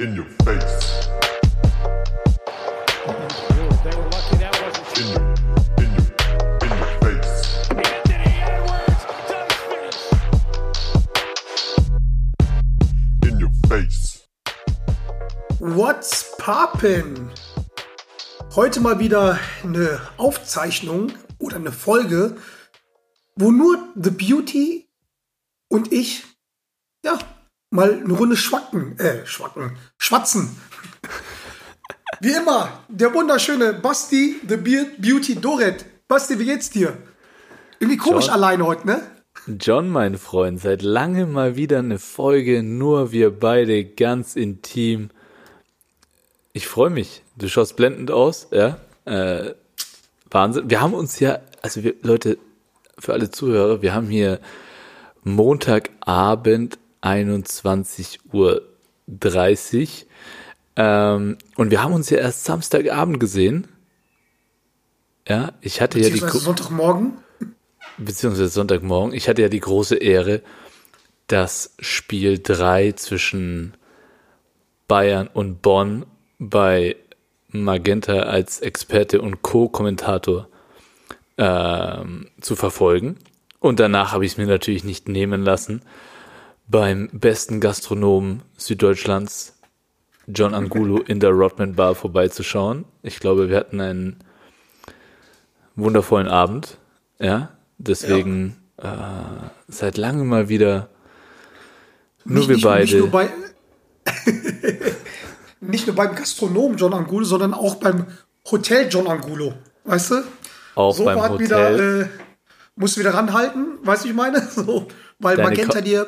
In your face. What's poppin? Heute mal wieder eine Aufzeichnung oder eine Folge, wo nur The Beauty und ich, ja, mal eine Runde schwacken, äh, schwacken, schwatzen. Wie immer, der wunderschöne Basti, The Be Beauty Doret. Basti, wie geht's dir? Irgendwie komisch John? alleine heute, ne? John, mein Freund, seit langem mal wieder eine Folge, nur wir beide ganz intim. Ich freue mich. Du schaust blendend aus, ja. Äh, Wahnsinn. Wir haben uns ja, also wir, Leute, für alle Zuhörer, wir haben hier Montagabend 21.30 Uhr. Ähm, und wir haben uns ja erst Samstagabend gesehen. Ja, ich hatte ja die Sonntagmorgen. beziehungsweise Sonntagmorgen. Ich hatte ja die große Ehre, das Spiel 3 zwischen Bayern und Bonn bei Magenta als Experte und Co-Kommentator ähm, zu verfolgen. Und danach habe ich es mir natürlich nicht nehmen lassen, beim besten Gastronomen Süddeutschlands, John Angulo, in der Rodman Bar vorbeizuschauen. Ich glaube, wir hatten einen wundervollen Abend. Ja, deswegen äh, seit langem mal wieder nur Nicht- wir nicht, beide. Nicht nur, bei, nicht nur beim Gastronom John Angulo, sondern auch beim Hotel John Angulo. Weißt du? auch so beim Hotel. wieder, äh, musst du wieder ranhalten, weißt du, ich meine? So, weil Deine Magenta Ko- dir.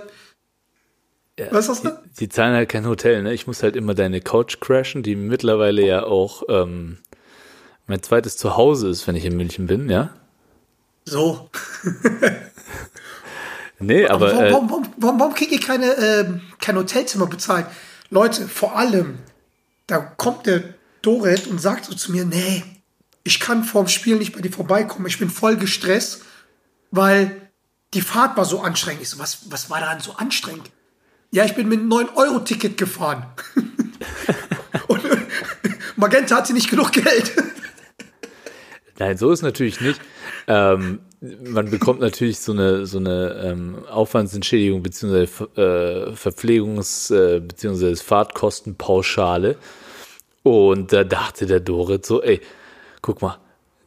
Was hast du? die, die zahlen halt kein Hotel, ne? Ich muss halt immer deine Couch crashen, die mittlerweile ja auch ähm, mein zweites Zuhause ist, wenn ich in München bin, ja? So. Nee, aber warum, äh, warum, warum, warum, warum kriege ich keine, ähm, kein Hotelzimmer bezahlt? Leute, vor allem, da kommt der Doret und sagt so zu mir, nee, ich kann vorm Spiel nicht bei dir vorbeikommen. Ich bin voll gestresst, weil die Fahrt war so anstrengend. Ich so, was, was war daran so anstrengend? Ja, ich bin mit einem 9-Euro-Ticket gefahren. und äh, Magenta hatte nicht genug Geld. Nein, so ist natürlich nicht. Ähm, man bekommt natürlich so eine so eine ähm, Aufwandsentschädigung beziehungsweise äh, Verpflegungs- äh, beziehungsweise Fahrtkostenpauschale. Und da dachte der Dorit so, ey, guck mal,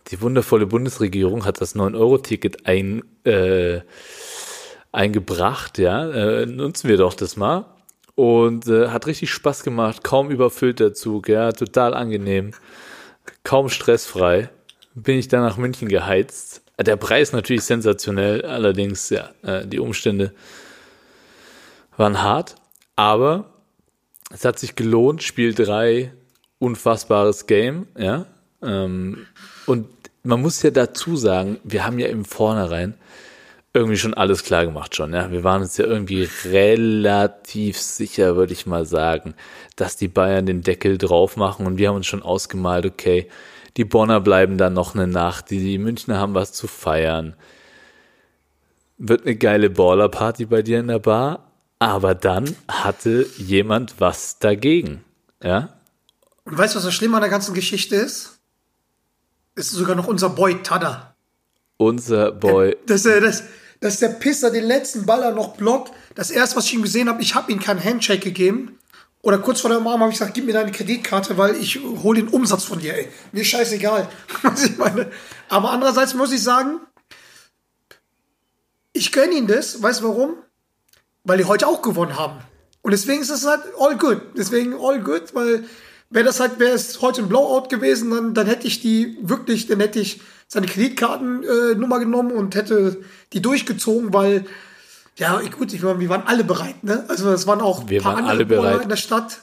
die wundervolle Bundesregierung hat das 9-Euro-Ticket ein, äh, eingebracht, ja, äh, nutzen wir doch das mal. Und äh, hat richtig Spaß gemacht, kaum überfüllt der Zug, ja, total angenehm, kaum stressfrei. Bin ich dann nach München geheizt. Der Preis natürlich sensationell, allerdings, ja, äh, die Umstände waren hart, aber es hat sich gelohnt, Spiel 3, unfassbares Game, ja. Ähm, und man muss ja dazu sagen, wir haben ja im Vornherein irgendwie schon alles klar gemacht schon, ja. Wir waren uns ja irgendwie relativ sicher, würde ich mal sagen, dass die Bayern den Deckel drauf machen und wir haben uns schon ausgemalt, okay, die Bonner bleiben dann noch eine Nacht, die, die Münchner haben was zu feiern. Wird eine geile Ballerparty bei dir in der Bar, aber dann hatte jemand was dagegen, ja. Und weißt du, was das Schlimme an der ganzen Geschichte ist? Ist sogar noch unser Boy Tada. Unser Boy, Dass, er, dass, dass der Pisser den letzten Baller noch blockt. Das erste, was ich ihm gesehen habe, ich habe ihm keinen Handshake gegeben. Oder kurz vor der Umarmung habe ich gesagt, gib mir deine Kreditkarte, weil ich hole den Umsatz von dir, ey. Mir scheißegal. Was ich meine. Aber andererseits muss ich sagen, ich gönne ihm das. Weißt du warum? Weil die heute auch gewonnen haben. Und deswegen ist es halt all good. Deswegen all good, weil wäre das halt, wäre es heute ein Blowout gewesen, dann, dann hätte ich die wirklich, dann hätte ich seine Kreditkartennummer äh, Nummer genommen und hätte die durchgezogen, weil, ja, gut, ich, war- wir waren alle bereit, ne? Also es waren auch Wir paar waren andere alle bereit. In der Stadt,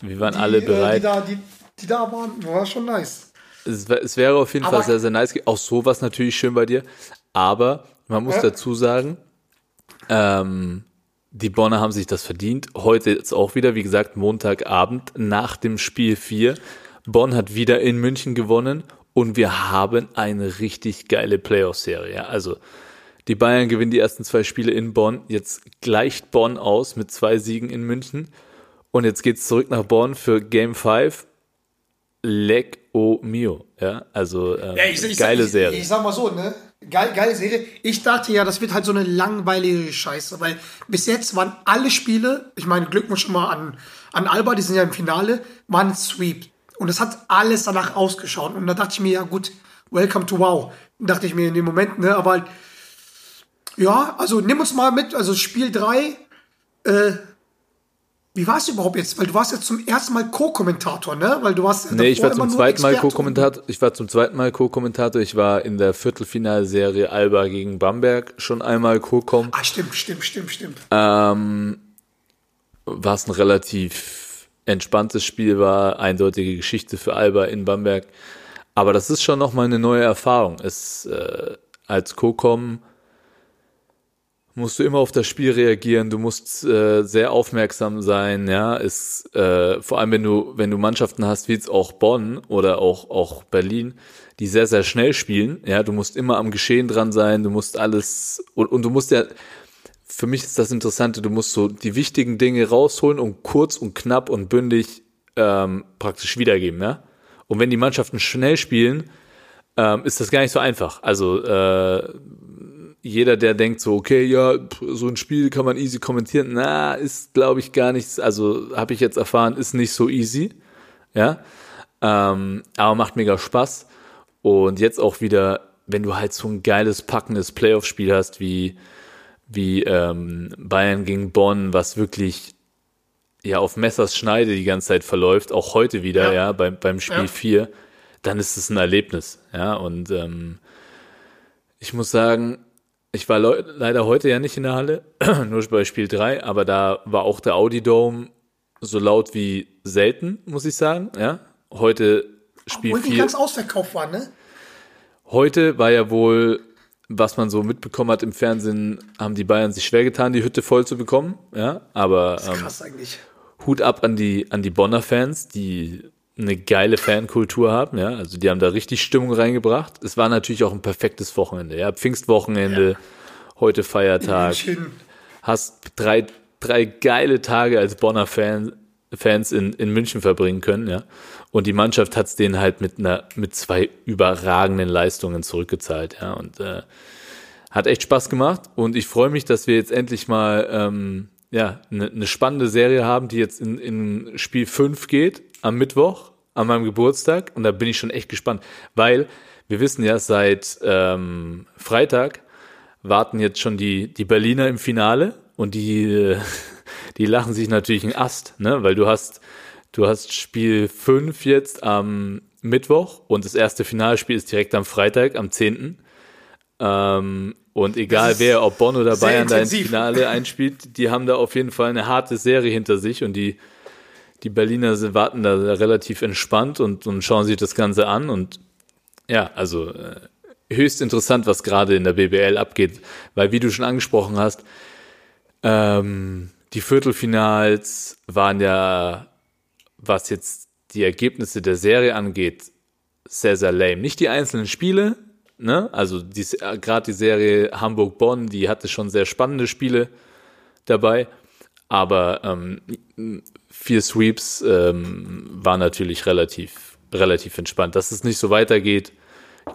wir waren die, alle äh, die, bereit. da, die, die da waren. War schon nice. Es, es wäre auf jeden Aber- Fall sehr, sehr nice. Auch sowas natürlich schön bei dir. Aber man muss Ja. dazu sagen, ähm, die Bonner haben sich das verdient. Heute jetzt auch wieder, wie gesagt, Montagabend nach dem Spiel 4. Bonn hat wieder in München gewonnen und wir haben eine richtig geile Playoff-Serie. Also die Bayern gewinnen die ersten zwei Spiele in Bonn. Jetzt gleicht Bonn aus mit zwei Siegen in München. Und jetzt geht's zurück nach Bonn für Game 5. Leg o mio. Ja, also ähm, Ja, ich, ich, geile ich, Serie. Ich, sag mal so, ne? Geil, geile Serie. Ich dachte ja, das wird halt so eine langweilige Scheiße, weil bis jetzt waren alle Spiele, ich meine, Glückwunsch schon mal an, an Alba, die sind ja im Finale, waren Sweep. Und es hat alles danach ausgeschaut. Und da dachte ich mir, ja gut, welcome to wow. Dachte ich mir in dem Moment, ne? Aber ja, also nimm uns mal mit, also Spiel 3, äh, wie war es überhaupt jetzt? Weil du warst jetzt zum ersten Mal Co-Kommentator, ne? Weil du warst Nee, ich war zum zweiten Mal. Co-Kommentator. Ich war zum zweiten Mal Co-Kommentator. Ich war in der Viertelfinalserie Alba gegen Bamberg schon einmal Co-Com. Ah, stimmt, stimmt, stimmt, stimmt. Ähm, war es ein relativ entspanntes Spiel war, eindeutige Geschichte für Alba in Bamberg. Aber das ist schon nochmal eine neue Erfahrung. Es, äh, als Co-Com musst du immer auf das Spiel reagieren, du musst äh, sehr aufmerksam sein, ja, ist äh, vor allem wenn du wenn du Mannschaften hast wie jetzt auch Bonn oder auch auch Berlin, die sehr sehr schnell spielen, ja, du musst immer am Geschehen dran sein, du musst alles und, und du musst ja für mich ist das Interessante, du musst so die wichtigen Dinge rausholen und kurz und knapp und bündig ähm, praktisch wiedergeben, ja. Und wenn die Mannschaften schnell spielen, ähm, ist das gar nicht so einfach. Also äh, jeder, der denkt so, okay, ja, so ein Spiel kann man easy kommentieren, na, ist, glaube ich, gar nichts, also habe ich jetzt erfahren, ist nicht so easy, ja, ähm, aber macht mega Spaß und jetzt auch wieder, wenn du halt so ein geiles, packendes Playoff-Spiel hast, wie, wie ähm, Bayern gegen Bonn, was wirklich ja auf Messers Schneide die ganze Zeit verläuft, auch heute wieder, ja, Ja. beim, beim Spiel Ja. 4, dann ist es ein Erlebnis, ja, und ähm, ich muss sagen, ich war leu- leider heute ja nicht in der Halle, nur bei Spiel 3, aber da war auch der Audi Dome so laut wie selten, muss ich sagen, ja. Heute Spiel Obwohl die 4. ganz ausverkauft war, ne? Heute war ja wohl, was man so mitbekommen hat im Fernsehen, haben die Bayern sich schwer getan, die Hütte voll zu bekommen, ja, aber ähm, Krass eigentlich. Hut ab an die, an die Bonner Fans, die eine geile Fankultur haben, ja. Also die haben da richtig Stimmung reingebracht. Es war natürlich auch ein perfektes Wochenende, ja. Pfingstwochenende, heute Feiertag. Hast drei, drei geile Tage als Bonner Fan, Fans in, in München verbringen können, ja. Und die Mannschaft hat es denen halt mit einer, mit zwei überragenden Leistungen zurückgezahlt, ja. Und äh, hat echt Spaß gemacht und ich freue mich, dass wir jetzt endlich mal ähm, ja, eine ne spannende Serie haben, die jetzt in, in Spiel 5 geht, am Mittwoch, an meinem Geburtstag. Und da bin ich schon echt gespannt, weil wir wissen ja, seit ähm, Freitag warten jetzt schon die, die Berliner im Finale und die, äh, die lachen sich natürlich einen Ast, ne? Weil du hast, du hast Spiel 5 jetzt am Mittwoch und das erste Finalspiel ist direkt am Freitag, am 10. Ähm, und egal wer, ob Bonn oder Bayern da ins. Finale einspielt, die haben da auf jeden Fall eine harte Serie hinter sich und die, die Berliner sind, warten da relativ entspannt und, und schauen sich das Ganze an und ja, also äh, höchst interessant, was gerade in der BBL abgeht, weil wie du schon angesprochen hast, ähm, die Viertelfinals waren ja, was jetzt die Ergebnisse der Serie angeht, sehr, sehr lame. Nicht die einzelnen Spiele, ne? Also die, gerade die Serie Hamburg-Bonn, die hatte schon sehr spannende Spiele dabei, aber ähm, vier Sweeps ähm, war natürlich relativ, relativ entspannt. Dass es nicht so weitergeht,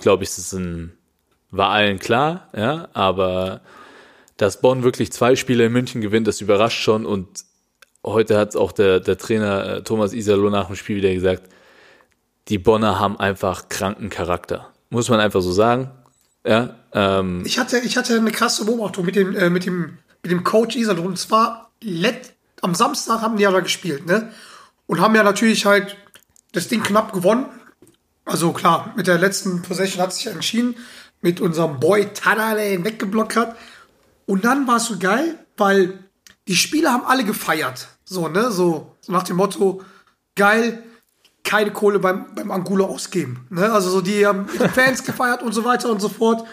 glaube ich, ist ein, war allen klar, ja, aber dass Bonn wirklich zwei Spiele in München gewinnt, das überrascht schon und heute hat auch der, der Trainer äh, Thomas Isalo nach dem Spiel wieder gesagt, die Bonner haben einfach kranken Charakter. Muss man einfach so sagen. Ja, ähm, Ich hatte, ich hatte eine krasse Beobachtung mit dem, äh, mit dem, mit dem Coach Iserlohn. Und zwar let, am Samstag haben die ja da gespielt, ne? Und haben ja natürlich halt das Ding knapp gewonnen. Also klar, mit der letzten Possession hat sich entschieden, mit unserem Boy Tada, der ihn weggeblockt hat. Und dann war es so geil, weil die Spieler haben alle gefeiert. So, ne? So, so nach dem Motto, geil, keine Kohle beim, beim Angulo ausgeben. Ne? Also so, die haben ihre Fans gefeiert und so weiter und so fort.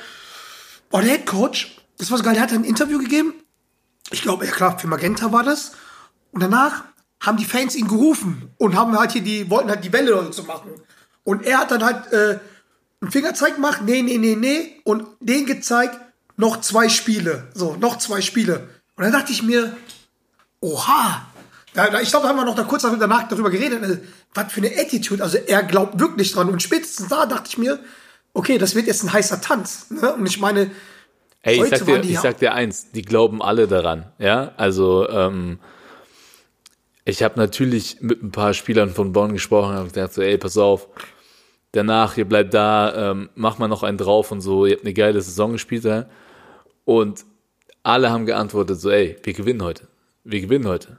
Und der Head Coach, das war so geil, der hat ein Interview gegeben. Ich glaube, ja klar, für Magenta war das. Und danach haben die Fans ihn gerufen und haben halt hier die, wollten halt die Welle so machen. Und er hat dann halt äh, einen Fingerzeig gemacht, nee, nee, nee, nee, und den gezeigt, noch zwei Spiele. So, noch zwei Spiele. Und dann dachte ich mir, oha, Da, ich glaube, da haben wir noch da kurz danach darüber geredet, äh, was für eine Attitude. Also er glaubt wirklich dran. Und spätestens da dachte ich mir, okay, das wird jetzt ein heißer Tanz. Ne? Und ich meine, Ey, ich Heute sag, dir, ich ja- sag dir eins, die glauben alle daran, ja. Also ähm, ich habe natürlich mit ein paar Spielern von Bonn gesprochen und gesagt so, ey, pass auf, danach, ihr bleibt da, ähm, mach mal noch einen drauf und so, ihr habt eine geile Saison gespielt da. Und alle haben geantwortet so, ey, wir gewinnen heute. Wir gewinnen heute.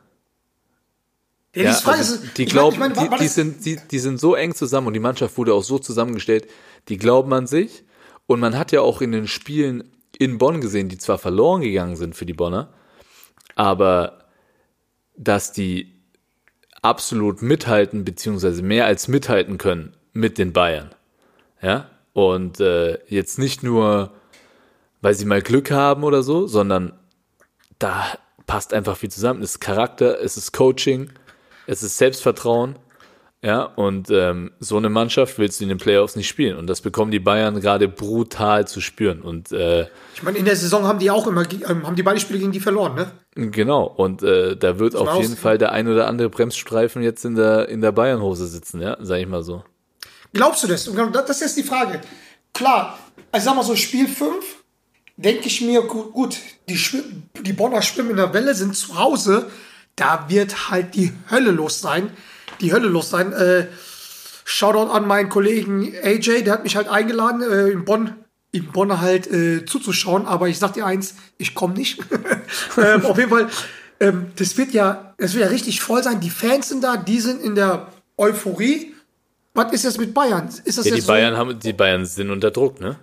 ja, Ja, Frage also die glauben, meine, ich war die, die, sind, die, die sind so eng zusammen und die Mannschaft wurde auch so zusammengestellt, die glauben an sich. Und man hat ja auch in den Spielen in Bonn gesehen, die zwar verloren gegangen sind für die Bonner, aber dass die absolut mithalten, beziehungsweise mehr als mithalten können mit den Bayern. Ja, und äh, jetzt nicht nur, weil sie mal Glück haben oder so, sondern da passt einfach viel zusammen. Es ist Charakter, es ist Coaching, es ist Selbstvertrauen. Ja, und ähm, so eine Mannschaft willst du in den Playoffs nicht spielen. Und das bekommen die Bayern gerade brutal zu spüren. Und äh, ich meine, in der Saison haben die auch immer, ähm, haben die beide Spiele gegen die verloren, ne? genau, und äh, da wird auf jeden Fall der ein oder andere Bremsstreifen jetzt in der, in der Bayernhose sitzen, ja, sag ich mal so. Glaubst du das? Und genau das das ist jetzt die Frage. Klar, also sag mal so, Spiel 5, denke ich mir, gut, gut die, die Bonner schwimmen in der Welle, sind zu Hause, da wird halt die Hölle los sein. Die Hölle los sein. Äh, Shoutout an meinen Kollegen AJ, der hat mich halt eingeladen, äh, in Bonn, in Bonn halt äh, zuzuschauen, aber ich sag dir eins, ich komme nicht. ähm, auf jeden Fall, ähm, das wird ja, das wird ja richtig voll sein. Die Fans sind da, die sind in der Euphorie. Was ist jetzt mit Bayern? Ist das Ja, die jetzt Bayern haben, die Bayern sind unter Druck, ne? so?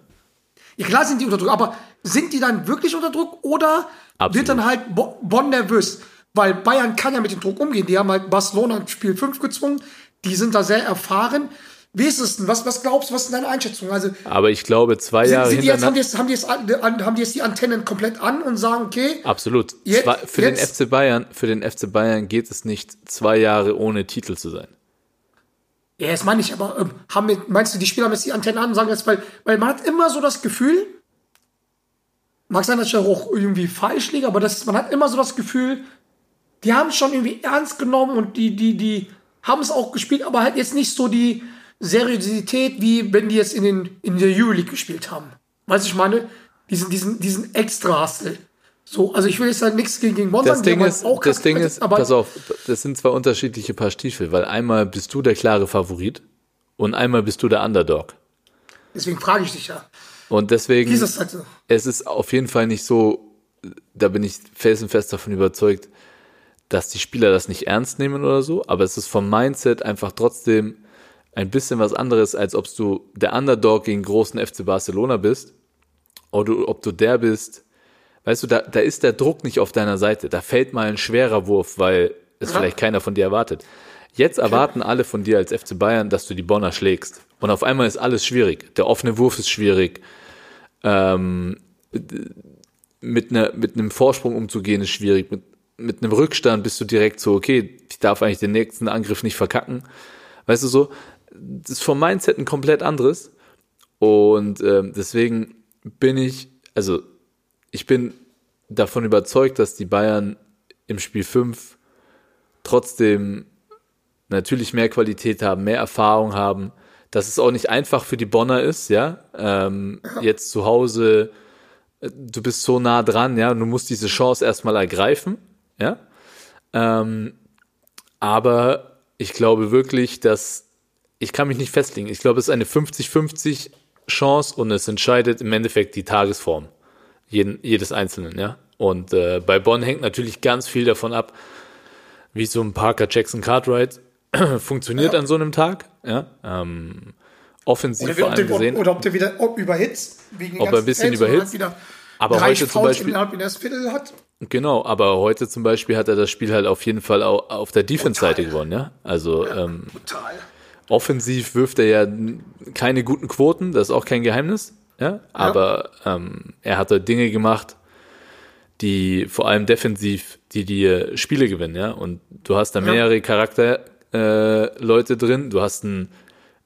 Ja, klar sind die unter Druck, aber sind die dann wirklich unter Druck oder Absolut. wird dann halt Bo Bonn nervös? Weil Bayern kann ja mit dem Druck umgehen. Die haben halt Barcelona Spiel 5 gezwungen. Die sind da sehr erfahren. Wie ist es denn? Was, was glaubst du, was ist deine Einschätzung? Also, Aber ich glaube, zwei sind, Jahre sind die jetzt, haben, die jetzt, haben, die jetzt, haben die jetzt die Antennen komplett an und sagen, okay, Absolut. Jetzt- Zwei, für jetzt- den FC Bayern, für den FC Bayern geht es nicht, zwei Jahre ohne Titel zu sein. Ja, das meine ich, aber ähm, haben wir, meinst du, die Spieler haben jetzt die Antennen an und sagen jetzt, weil, weil man hat immer so das Gefühl, mag sein, dass ich auch irgendwie falsch liege, aber das, man hat immer so das Gefühl, die haben es schon irgendwie ernst genommen und die, die, die haben es auch gespielt, aber halt jetzt nicht so die Seriosität, wie wenn die jetzt in, den, in der Euroleague gespielt haben. Weißt du, ich meine, diesen, diesen, diesen extra Hustle. So, also ich will jetzt halt nichts gegen, gegen Bonn Das Ding ist, auch das Ding ist, aber pass auf, das sind zwei unterschiedliche Paar Stiefel, weil einmal bist du der klare Favorit und einmal bist du der Underdog. deswegen frage ich dich ja. Und deswegen, so? es ist auf jeden Fall nicht so, da bin ich felsenfest davon überzeugt, dass die Spieler das nicht ernst nehmen oder so, aber es ist vom Mindset einfach trotzdem ein bisschen was anderes, als ob du der Underdog gegen großen FC Barcelona bist oder ob du der bist, weißt du, da, da ist der Druck nicht auf deiner Seite, da fällt mal ein schwerer Wurf, weil es Ja. vielleicht keiner von dir erwartet. Jetzt erwarten alle von dir als FC Bayern, dass du die Bonner schlägst. Und auf einmal ist alles schwierig. Der offene Wurf ist schwierig ähm, mit, einer, mit einem Vorsprung umzugehen ist schwierig. Mit, mit einem Rückstand bist du direkt so, okay, ich darf eigentlich den nächsten Angriff nicht verkacken. Weißt du so, das ist vom Mindset ein komplett anderes. Und ähm, deswegen bin ich, also ich bin davon überzeugt, dass die Bayern im Spiel 5 trotzdem natürlich mehr Qualität haben, mehr Erfahrung haben, dass es auch nicht einfach für die Bonner ist, ja, ähm, jetzt zu Hause, äh, du bist so nah dran, ja, du musst diese Chance erstmal ergreifen, ja, ähm, aber ich glaube wirklich, dass, ich kann mich nicht festlegen, ich glaube, es ist eine 50-50 Chance und es entscheidet im Endeffekt die Tagesform jeden, jedes Einzelnen, ja, und äh, bei Bonn hängt natürlich ganz viel davon ab, wie so ein Parker Jackson Cartwright funktioniert an so einem Tag. Ja, ähm, offensiv Oder, vor allem gesehen. oder ob der wieder ob überhitzt. Wegen Ob er ein bisschen Fans überhitzt. Wieder Aber heute zum Beispiel- innerhalb Viertel hat. Genau, aber heute zum Beispiel hat er das Spiel halt auf jeden Fall au- auf der Defense-Seite gewonnen. Ja, also ähm, Total. offensiv wirft er ja keine guten Quoten, das ist auch kein Geheimnis. Ja, aber ähm, er hat dort Dinge gemacht, die vor allem defensiv, die dir Spiele gewinnen, ja. Und du hast da Ja. mehrere Charakter äh, Leute drin. Du hast einen,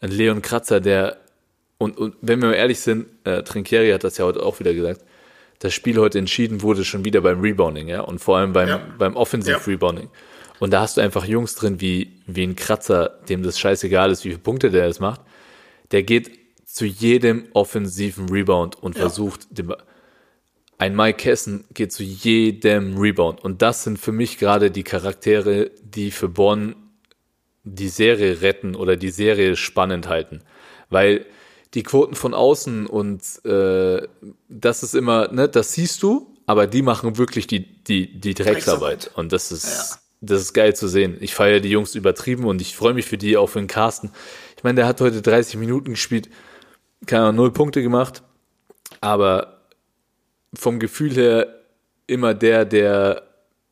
einen Leon Kratzer, der und, und wenn wir mal ehrlich sind, äh, Trinkieri hat das ja heute auch wieder gesagt, das Spiel heute entschieden wurde schon wieder beim Rebounding, ja, und vor allem beim, Ja. beim Offensive Ja. Rebounding. Und da hast du einfach Jungs drin wie, wie ein Kratzer, dem das scheißegal ist, wie viele Punkte der jetzt macht. Der geht zu jedem offensiven Rebound und Ja. versucht, den, ein Mike Kessen geht zu jedem Rebound. Und das sind für mich gerade die Charaktere, die für Bonn die Serie retten oder die Serie spannend halten. Weil die Quoten von außen und äh, das ist immer, ne, das siehst du, aber die machen wirklich die, die, die Drecksarbeit. Und das ist, Ja. das ist geil zu sehen. Ich feiere die Jungs übertrieben und ich freue mich für die, auch für den Carsten. Ich meine, der hat heute 30 Minuten gespielt, keine Ahnung, null Punkte gemacht, aber vom Gefühl her immer der, der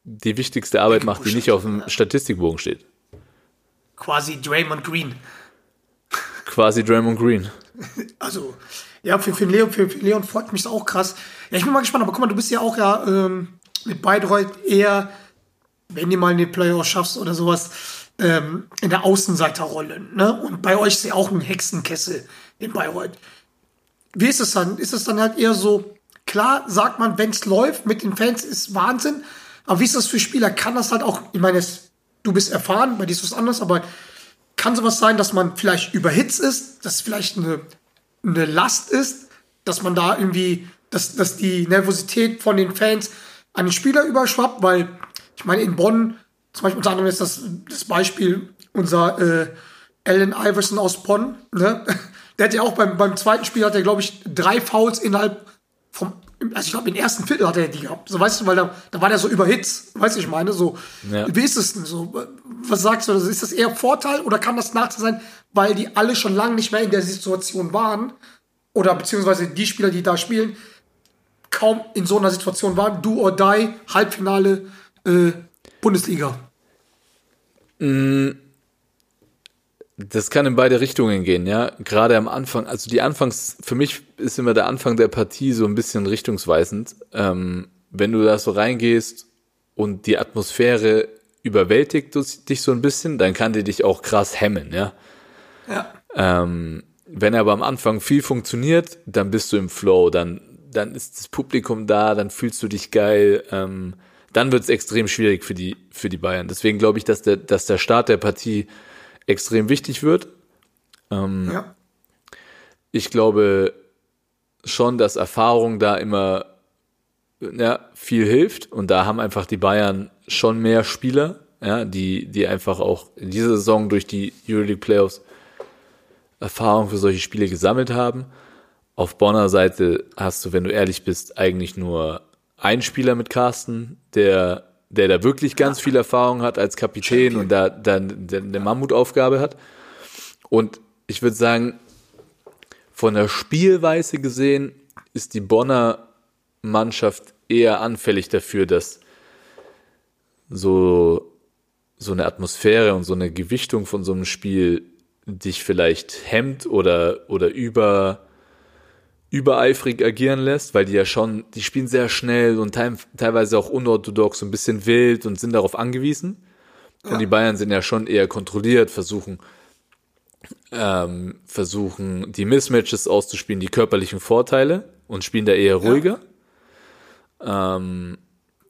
die wichtigste Arbeit macht, die nicht auf dem Statistikbogen steht. Quasi Draymond Green. Quasi Draymond Green. Also, ja, für, für, Leon, für, für Leon freut mich das auch krass. Ja, ich bin mal gespannt, aber guck mal, du bist ja auch ja ähm, mit Bayreuth eher, wenn du mal eine Playoffs schaffst oder sowas, ähm, in der Außenseiterrolle. Ne? Und bei euch ist ja auch ein Hexenkessel in Bayreuth. Wie ist es dann? Ist es dann halt eher so, klar sagt man, wenn es läuft mit den Fans, ist Wahnsinn. Aber wie ist das für Spieler? Kann das halt auch, ich meine, es- du bist erfahren, bei dir ist es anders, aber kann sowas sein, dass man vielleicht überhitzt ist, dass vielleicht eine, eine Last ist, dass man da irgendwie, dass, dass die Nervosität von den Fans an den Spieler überschwappt, weil ich meine, in Bonn, zum Beispiel unter anderem ist das, das Beispiel unser äh, Allen Iverson aus Bonn, ne? der hat ja auch beim, beim zweiten Spiel, hat er, glaube ich, drei Fouls innerhalb vom, also ich glaube, im ersten Viertel hat er die gehabt. So, weißt du, weil da, da war der so überhitzt, weißt du, ich meine, so, Ja. wie ist es denn so? Was sagst du? Also ist das eher Vorteil oder kann das Nachteil sein, weil die alle schon lange nicht mehr in der Situation waren? Oder beziehungsweise die Spieler, die da spielen, kaum in so einer Situation waren, do or die, Halbfinale, äh, Bundesliga. Das kann in beide Richtungen gehen, ja. Gerade am Anfang, also die Anfangs, für mich ist immer der Anfang der Partie so ein bisschen richtungsweisend. Ähm, wenn du da so reingehst und die Atmosphäre überwältigt dich so ein bisschen, dann kann die dich auch krass hemmen, ja. Ja. Ähm, wenn aber am Anfang viel funktioniert, dann bist du im Flow, dann, dann ist das Publikum da, dann fühlst du dich geil, ähm, dann wird es extrem schwierig für die, für die Bayern. Deswegen glaube ich, dass der, dass der Start der Partie extrem wichtig wird. ja. Ich glaube schon, dass Erfahrung da immer ja, viel hilft und da haben einfach die Bayern schon mehr Spieler, ja, die, die einfach auch in dieser Saison durch die Euroleague Playoffs Erfahrung für solche Spiele gesammelt haben. Auf Bonner Seite hast du, wenn du ehrlich bist, eigentlich nur einen Spieler mit Carsten, der, der da wirklich ganz viel Erfahrung hat als Kapitän und da dann eine Mammutaufgabe hat. Und ich würde sagen, von der Spielweise gesehen ist die Bonner Mannschaft eher anfällig dafür, dass so, so eine Atmosphäre und so eine Gewichtung von so einem Spiel dich vielleicht hemmt oder, oder über, übereifrig agieren lässt, weil die ja schon, die spielen sehr schnell und teil, teilweise auch unorthodox, so ein bisschen wild und sind darauf angewiesen. Und die Bayern sind ja schon eher kontrolliert, versuchen, ähm, versuchen die Mismatches auszuspielen, die körperlichen Vorteile und spielen da eher ruhiger. Ähm,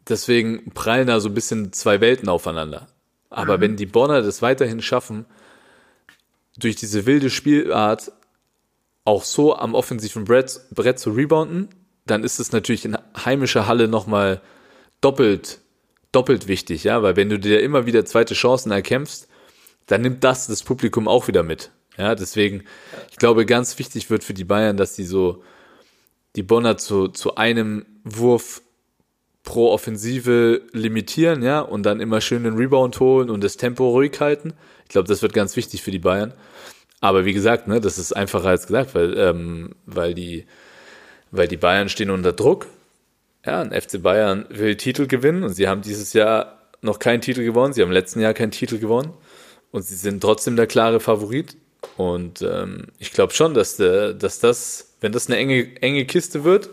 deswegen prallen da so ein bisschen zwei Welten aufeinander. Aber wenn die Bonner das weiterhin schaffen, durch diese wilde Spielart auch so am offensiven Brett, Brett zu rebounden, dann ist es natürlich in heimischer Halle nochmal doppelt, doppelt wichtig, ja, weil wenn du dir immer wieder zweite Chancen erkämpfst, dann nimmt das das Publikum auch wieder mit. Ja, deswegen, ich glaube, ganz wichtig wird für die Bayern, dass sie so die Bonner zu, zu einem Wurf pro Offensive limitieren, ja, und dann immer schön den Rebound holen und das Tempo ruhig halten. Ich glaube, das wird ganz wichtig für die Bayern. Aber wie gesagt, ne, das ist einfacher als gesagt, weil, ähm, weil die, weil die Bayern stehen unter Druck. Ja, ein FC Bayern will Titel gewinnen und sie haben dieses Jahr noch keinen Titel gewonnen. Sie haben im letzten Jahr keinen Titel gewonnen und sie sind trotzdem der klare Favorit. Und ähm, ich glaube schon, dass, der, dass das, wenn das eine enge, enge Kiste wird,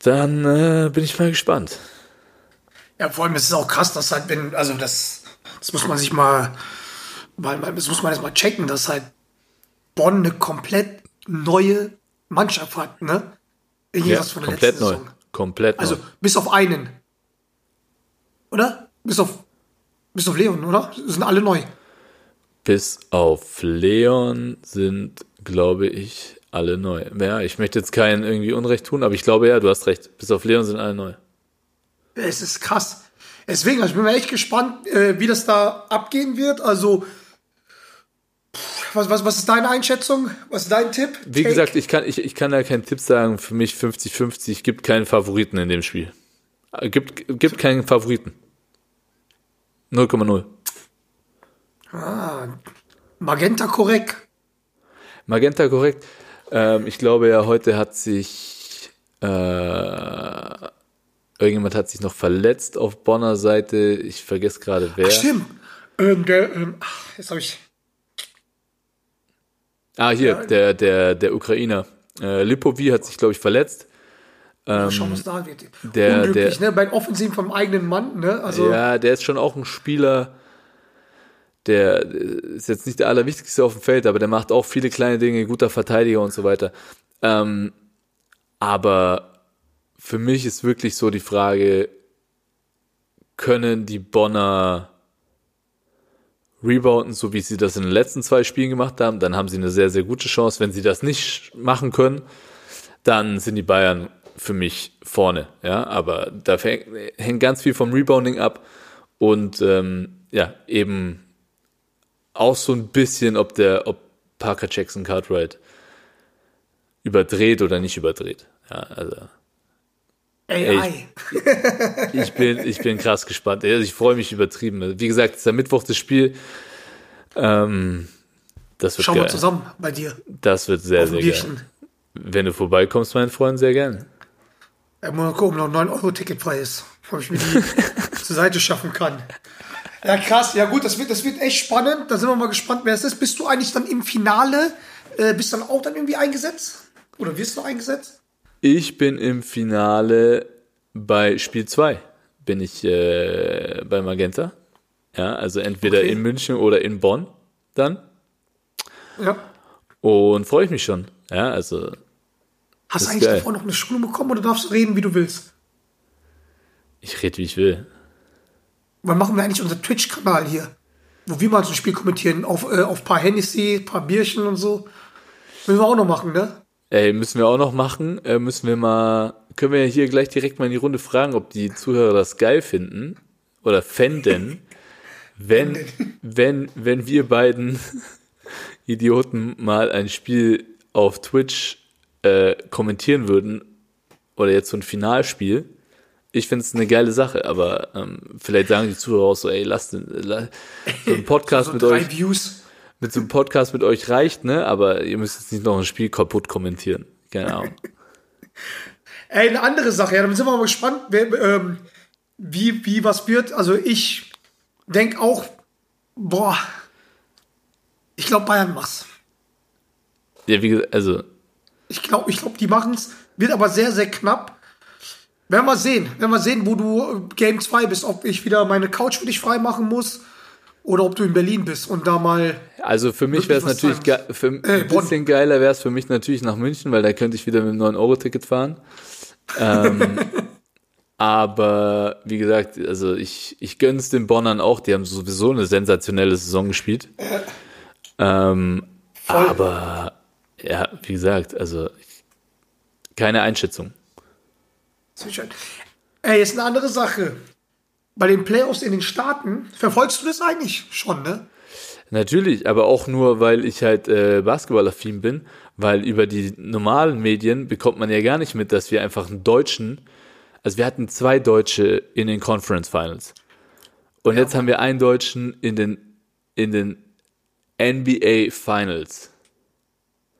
dann äh, bin ich mal gespannt. Ja, vor allem ist es auch krass, dass halt, wenn, also das, das muss man sich mal, mal, mal- das muss man jetzt mal checken, dass halt Bonn eine komplett neue Mannschaft hat, ne? Ja, komplett neu. Saison. Komplett Also neu. bis auf einen. Oder? Bis auf, bis auf Leon, oder? Sind alle neu. Bis auf Leon sind, glaube ich, alle neu. Ja, ich möchte jetzt keinen irgendwie Unrecht tun, aber ich glaube ja, du hast recht. Bis auf Leon sind alle neu. Es ist krass. Deswegen, also ich bin mir echt gespannt, äh, wie das da abgehen wird. Also, was, was, was ist deine Einschätzung? Was ist dein Tipp? Wie Take? gesagt, ich kann, ich, ich kann da keinen Tipp sagen. Für mich 50-50. Gibt keinen Favoriten in dem Spiel. Äh, Gibt, gibt keinen Favoriten. 0,0. Magenta korrekt. Magenta korrekt. Ähm, ich glaube ja, heute hat sich äh, irgendjemand hat sich noch verletzt auf Bonner Seite. Ich vergesse gerade wer. Stimmt. Ähm, der, ähm, ach, jetzt habe ich. Ah, hier, der, der, der Ukrainer. Äh, Lipovi hat sich, glaube ich, verletzt. Mal schauen, was da wird. Ähm, der- Unglücklich, der- ne? Beim Offensiven vom eigenen Mann, ne? Also, Ja, der ist schon auch ein Spieler, der äh, ist jetzt nicht der allerwichtigste auf dem Feld, aber der macht auch viele kleine Dinge, guter Verteidiger und so weiter. Ähm, aber für mich ist wirklich so die Frage, können die Bonner rebounden, so wie sie das in den letzten zwei Spielen gemacht haben, dann haben sie eine sehr, sehr gute Chance. Wenn sie das nicht machen können, dann sind die Bayern für mich vorne. Ja, aber da hängt ganz viel vom Rebounding ab und ähm, ja, eben auch so ein bisschen, ob der, ob Parker Jackson Cartwright überdreht oder nicht überdreht. Ja, also AI. ich bin, ich bin krass gespannt. Also ich freue mich übertrieben. Wie gesagt, es ist am Mittwoch das Spiel. Ähm, das wird Schauen geil. wir zusammen bei dir. Das wird sehr, sehr ein geil. Bierchen. Wenn du vorbeikommst, mein Freund, sehr gerne. Ja, mal gucken, ob noch 9 Euro Ticket frei ist. Ob ich mir die zur Seite schaffen kann. Ja, krass. Ja, gut, das wird, das wird echt spannend. Da sind wir mal gespannt, wer es ist. Bist du eigentlich dann im Finale? Äh, bist du dann auch dann irgendwie eingesetzt? Oder wirst du eingesetzt? Ich bin im Finale bei Spiel 2. Bin ich äh, bei Magenta. Ja, also entweder Okay. in München oder in Bonn dann. Ja. Und freue ich mich schon. Ja, also Hast du eigentlich geil. davor noch eine Schulung bekommen oder darfst du reden, wie du willst? ich rede, wie ich will. Wann machen wir eigentlich unser Twitch-Kanal hier? Wo wir mal so ein Spiel kommentieren, auf, äh, auf paar Hennessy, paar Bierchen und so. Müssen wir auch noch machen, ne? Ey, müssen wir auch noch machen. Äh, müssen wir mal, können wir hier gleich direkt mal in die Runde fragen, ob die Zuhörer das geil finden oder fänden, wenn, wenn, wenn wir beiden Idioten mal ein Spiel auf Twitch äh, kommentieren würden oder jetzt so ein Finalspiel. Ich finde es eine geile Sache, aber ähm, vielleicht sagen die Zuhörer auch so, ey, lasst den, la, so ein Podcast So mit drei euch Views. Mit so einem Podcast mit euch reicht, ne? Aber ihr müsst jetzt nicht noch ein Spiel kaputt kommentieren. Ahnung. Ey, eine andere Sache, ja, dann sind wir mal gespannt, wer, ähm, wie, wie was wird. Also ich denke auch, boah, ich glaube Bayern macht's. Ja, wie gesagt, also, Ich glaube, ich glaub, die machen's. Wird aber sehr, sehr knapp. Werden wir sehen. Werden wir sehen, wo du äh, Game 2 bist. Ob ich wieder meine Couch für dich freimachen muss oder ob du in Berlin bist und da mal. also für mich wäre es natürlich ge für Äh, ein bisschen geiler wäre es für mich natürlich nach München, weil da könnte ich wieder mit einem 9-Euro-Ticket fahren. Ähm, aber wie gesagt, also ich, ich gönn's den Bonnern auch, die haben sowieso eine sensationelle Saison gespielt. Ähm, aber ja, wie gesagt, also keine Einschätzung. Ey, jetzt eine andere Sache. Bei den Playoffs in den Staaten, verfolgst du das eigentlich schon, ne? Natürlich, aber auch nur, weil ich halt äh, Basketballaffin bin, weil über die normalen Medien bekommt man ja gar nicht mit, dass wir einfach einen Deutschen, also wir hatten zwei Deutsche in den Conference Finals. Und jetzt haben wir einen Deutschen in den, in den NBA Finals.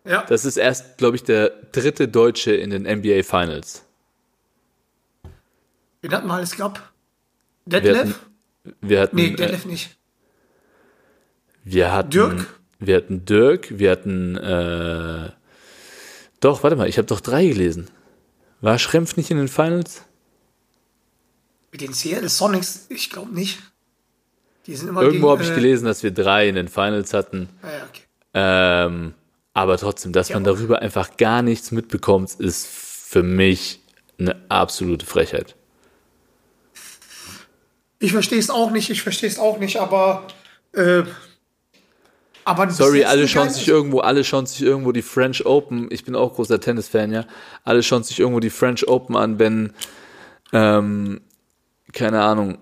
Ja. Das ist erst, glaube ich, der dritte Deutsche in den NBA Finals. Wen hatten wir alles gehabt? Wir Detlef? hatten, wir hatten, nee, äh, Detlef nicht. Wir hatten Dirk? Wir hatten Dirk, wir hatten äh, doch, warte mal, ich habe doch drei gelesen. War Schrempf nicht in den Finals? Mit den Seattle Sonics, ich glaube nicht. Die sind immer Irgendwo habe ich äh, gelesen, dass wir drei in den Finals hatten. Ah, ja, okay. Ähm, aber trotzdem, dass man aber- darüber einfach gar nichts mitbekommt, ist Äh, für mich eine absolute Frechheit. Ich verstehe es auch nicht, ich verstehe es auch nicht, aber. Äh, aber Sorry, alle schauen sich irgendwo, alle schauen sich irgendwo die French Open. Ich bin auch großer Tennis-Fan, ja. Alle schauen sich irgendwo die French Open an, wenn, ähm, keine Ahnung,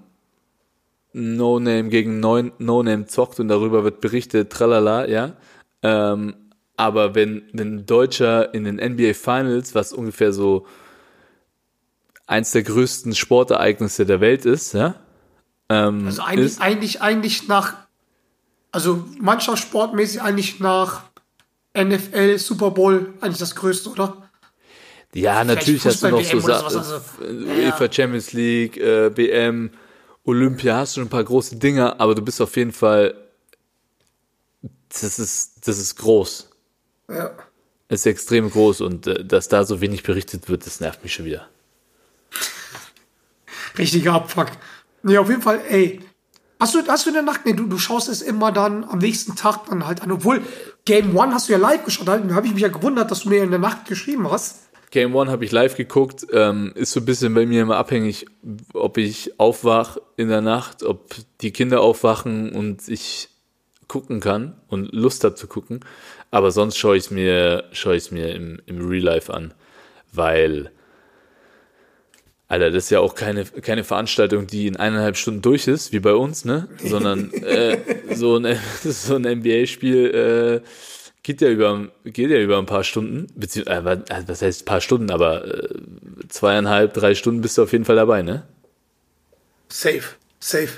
No Name gegen No Name zockt und darüber wird berichtet, tralala, ja. Ähm, aber wenn, wenn ein Deutscher in den NBA Finals, was ungefähr so eins der größten Sportereignisse der Welt ist, ja, ähm, Also eigentlich, eigentlich, eigentlich nach, also mannschaftssportmäßig eigentlich nach NFL, Super Bowl eigentlich das Größte, oder? Ja, natürlich hast du noch so Fußball-WM oder Sachen. also, UEFA Champions League, äh, BM, Olympia, hast du schon ein paar große Dinger, aber du bist auf jeden Fall. Das ist, das ist groß. Ja. Es ist extrem groß und äh, dass da so wenig berichtet wird, das nervt mich schon wieder. Richtiger Abfuck. Nee, auf jeden Fall, ey. Hast du, hast du in der Nacht, nee, du, du schaust es immer dann am nächsten Tag dann halt an. Obwohl, Game One hast du ja live geschaut, da habe ich mich ja gewundert, dass du mir in der Nacht geschrieben hast. Game One habe ich live geguckt, ähm, ist so ein bisschen bei mir immer abhängig, ob ich aufwach in der Nacht, ob die Kinder aufwachen und ich gucken kann und Lust habe zu gucken. Aber sonst schaue ich es mir, schaue ich mir im, im Real Life an, weil, Alter, das ist ja auch keine, keine Veranstaltung, die in eineinhalb Stunden durch ist, wie bei uns, ne? Sondern äh, so ein, so ein NBA-Spiel äh, geht ja über geht ja über ein paar Stunden, beziehungsweise äh, was heißt ein paar Stunden, aber äh, zweieinhalb, drei Stunden bist du auf jeden Fall dabei, ne? Safe, safe,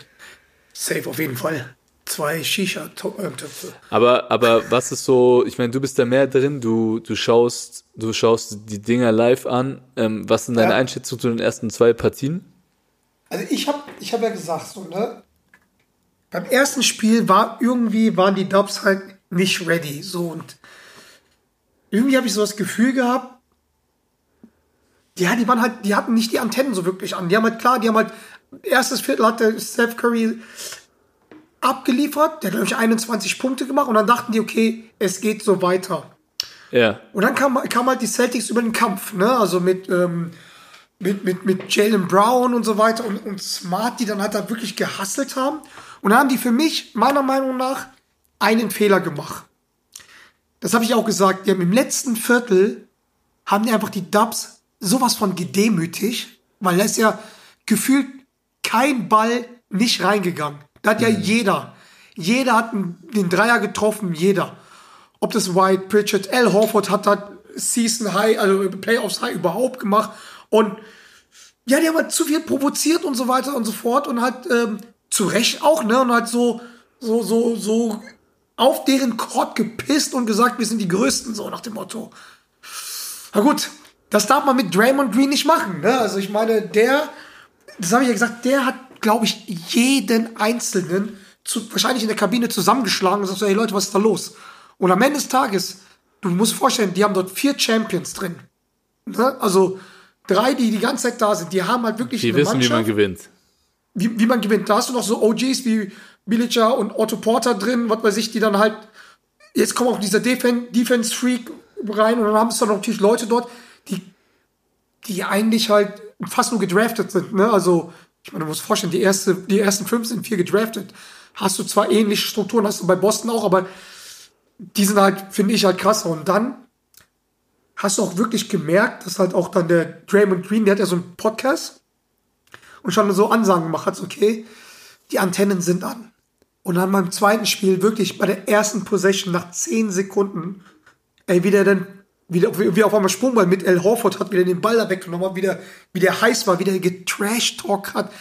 safe auf jeden Fall. Zwei Shisha-Töpfe. Aber aber was ist so? Ich meine, du bist da mehr drin. Du du schaust du schaust die Dinger live an. Ähm, was sind deine Ja. Einschätzungen zu den ersten zwei Partien? Also ich habe ich hab ja gesagt, so, ne? Beim ersten Spiel war irgendwie, waren die Dubs halt nicht ready. So und irgendwie habe ich so das Gefühl gehabt, ja, die waren halt, die hatten nicht die Antennen so wirklich an. Die haben halt klar, die haben halt, erstes Viertel hat der Steph Curry abgeliefert, der hat, glaube ich, 21 Punkte gemacht und dann dachten die, okay, es geht so weiter. Ja, Und dann kam, kam halt die Celtics über den Kampf, ne? Also mit, ähm, mit, mit, mit Jalen Brown und so weiter und, und Smart, die dann halt da wirklich gehasselt haben. Und dann haben die für mich, meiner Meinung nach, einen Fehler gemacht. Das habe ich auch gesagt. Die haben im letzten Viertel haben die einfach die Dubs sowas von gedemütigt, weil da ist ja gefühlt kein Ball nicht reingegangen. Da hat ja jeder, jeder hat den Dreier getroffen, jeder. Ob das White, Pritchard, L. Horford hat hat Season High, also Playoffs High überhaupt gemacht. Und ja, die haben halt zu viel provoziert und so weiter und so fort und halt ähm, zu Recht auch, ne? Und halt so, so, so, so auf deren Court gepisst und gesagt, wir sind die Größten, so nach dem Motto. Na gut, das darf man mit Draymond Green nicht machen, ne? Also ich meine, der, das habe ich ja gesagt, der hat, glaube ich, jeden Einzelnen zu, wahrscheinlich in der Kabine zusammengeschlagen und sagt so, hey Leute, was ist da los? Und am Ende des Tages, du musst vorstellen, die haben dort vier Champions drin. Ne? Also drei, die die ganze Zeit da sind, die haben halt wirklich die eine wissen, wie Mannschaft man gewinnt. wie, wie man gewinnt. Da hast du noch so OGs wie Bilica und Otto Porter drin, was weiß ich, die dann halt, jetzt kommt auch dieser Defen Defense Freak rein und dann haben es dann natürlich Leute dort, die, die eigentlich halt fast nur gedraftet sind, ne? Also, ich meine, du musst vorstellen, die, erste, die ersten fünf sind vier gedraftet. Hast du zwar ähnliche Strukturen, hast du bei Boston auch, aber die sind halt, finde ich, halt krasser. Und dann hast du auch wirklich gemerkt, dass halt auch dann der Draymond Green, der hat ja so einen Podcast, und schon so Ansagen gemacht hat, okay, die Antennen sind an. Und dann beim zweiten Spiel wirklich bei der ersten Possession nach 10 Sekunden, ey, wie der dann, wie, der, wie auf einmal Sprungball mit El Horford hat, wie der den Ball da weggenommen hat, wie der, wie der heiß war, wie der getrash-talk hat,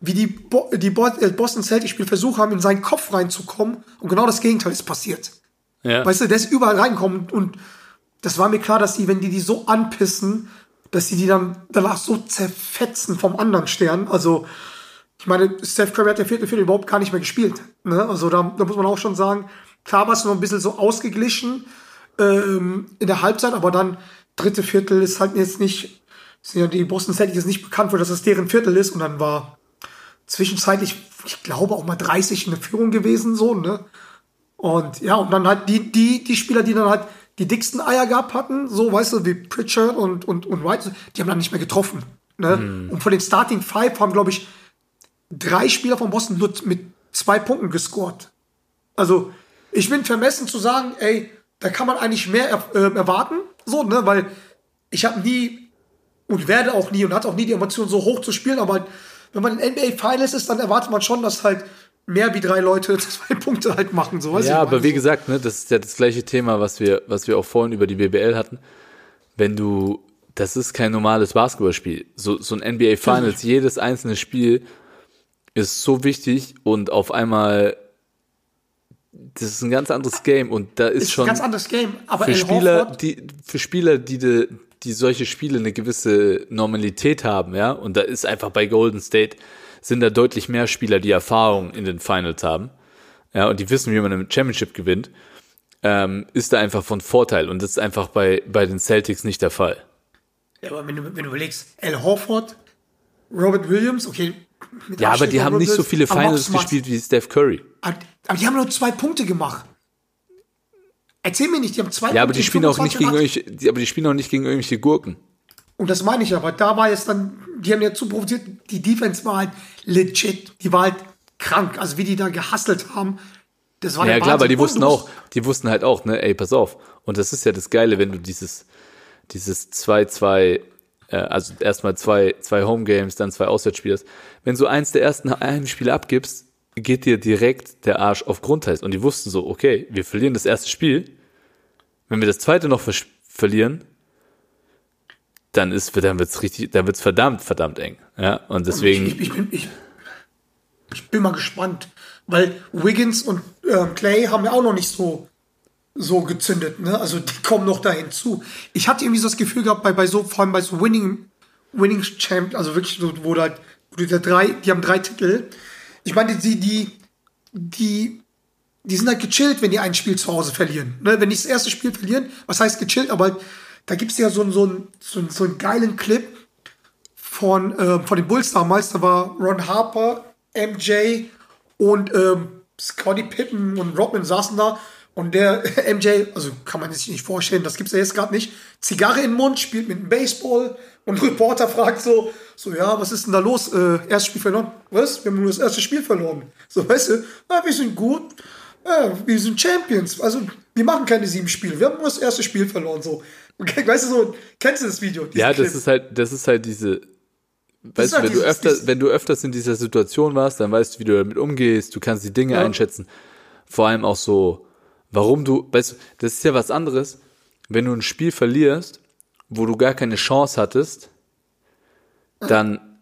wie die, Bo die Bo äh, Boston Celtics Spiel versucht haben, in seinen Kopf reinzukommen. Und genau das Gegenteil ist passiert. Ja. Weißt du, der ist überall reingekommen und das war mir klar, dass die, wenn die die so anpissen, dass die die dann danach so zerfetzen vom anderen Stern. Also, ich meine, Steph Curry hat der vierte Viertel überhaupt gar nicht mehr gespielt. Ne? Also, da, da muss man auch schon sagen, klar war es noch ein bisschen so ausgeglichen ähm, in der Halbzeit, aber dann dritte Viertel ist halt jetzt nicht, sind ja die Boston Celtics jetzt nicht bekannt für, dass das deren Viertel ist und dann war zwischenzeitlich, ich glaube, auch mal 30 in der Führung gewesen, so, ne? Und ja, und dann halt die, die, die Spieler, die dann halt die dicksten Eier gehabt hatten, so, weißt du, wie Pritchard und, und, und White, die haben dann nicht mehr getroffen. Ne? Und von den Starting Five haben, glaube ich, drei Spieler von Boston nur mit zwei Punkten gescored. Also, ich bin vermessen zu sagen, ey, da kann man eigentlich mehr er, äh, erwarten, so, ne, weil ich habe nie und werde auch nie und hat auch nie die Emotion so hoch zu spielen, aber wenn man in NBA Finals ist, dann erwartet man schon, dass halt mehr wie drei Leute zwei Punkte halt machen, so Ja, aber wie so. gesagt, ne, das ist ja das gleiche Thema, was wir, was wir auch vorhin über die BBL hatten. Wenn du, das ist kein normales Basketballspiel. So, so ein NBA Finals, jedes einzelne Spiel ist so wichtig und auf einmal, das ist ein ganz anderes Game und da ist, ist schon ein ganz anderes Game, aber für Spieler, die, für Spieler, die, de, die solche Spiele eine gewisse Normalität haben, ja, und da ist einfach bei Golden State sind da deutlich mehr Spieler, die Erfahrung in den Finals haben, ja, und die wissen, wie man eine Championship gewinnt, ähm, ist da einfach von Vorteil und das ist einfach bei, bei den Celtics nicht der Fall. ja, aber wenn du, wenn du überlegst, Al Horford, Robert Williams, okay. Ja, aber die haben nicht so viele aber Finals gespielt wie Steph Curry. Aber, aber die haben nur zwei Punkte gemacht. Erzähl mir nicht, die haben zwei Ja, aber Punkte die in spielen auch nicht 25 gegen die, aber die spielen auch nicht gegen irgendwelche Gurken. Und das meine ich aber. Da war jetzt dann, die haben ja zu provoziert, die Defense war halt legit. Die war halt krank. Also wie die da gehustelt haben, das war Ja, der klar, aber die wussten du auch, die wussten halt auch, ne, ey, pass auf. Und das ist ja das Geile, wenn du dieses, dieses 2-2, äh, also erstmal zwei, zwei Homegames, dann zwei Auswärtsspiele hast. Wenn du eins der ersten Heimspiele abgibst, geht dir direkt der Arsch auf Grundeis. Und die wussten so, okay, wir verlieren das erste Spiel. Wenn wir das zweite noch ver verlieren, dann ist, dann wird's richtig, dann wird's verdammt, verdammt eng. Ja, und deswegen. Ich, ich, ich, bin, ich, ich bin mal gespannt, weil Wiggins und ähm, Clay haben ja auch noch nicht so, so gezündet. Ne? Also die kommen noch da hinzu. Ich hatte irgendwie so das Gefühl gehabt, bei, bei so, vor allem bei so Winning, Winning Champ, also wirklich, so, wo da, wo die, da drei, die haben drei Titel. Ich meine, die, die, die, die sind halt gechillt, wenn die ein Spiel zu Hause verlieren. Ne? Wenn die das erste Spiel verlieren, was heißt gechillt, aber halt, da gibt es ja so, so, so, so einen geilen Clip, von, ähm, von den Bulls damals, da war Ron Harper, MJ und ähm, Scottie Pippen und Rodman saßen da und der MJ, also kann man sich nicht vorstellen, das gibt's ja jetzt gerade nicht, Zigarre im Mund, spielt mit dem Baseball und Reporter fragt so, so ja, was ist denn da los? Äh, erstes Spiel verloren. Was? Wir haben nur das erste Spiel verloren. So, weißt du, ah, wir sind gut, ja, wir sind Champions. Also, wir machen keine sieben Spiele. Wir haben nur das erste Spiel verloren. So. Okay, weißt du so, kennst du das Video? Ja, das Clip? ist halt, das ist halt diese, weißt ist halt du, wenn du dieses- öfter, dieses- wenn du öfters in dieser Situation warst, dann weißt du, wie du damit umgehst, du kannst die Dinge einschätzen. Vor allem auch so, warum du, weißt du, das ist ja was anderes, wenn du ein Spiel verlierst, wo du gar keine Chance hattest, dann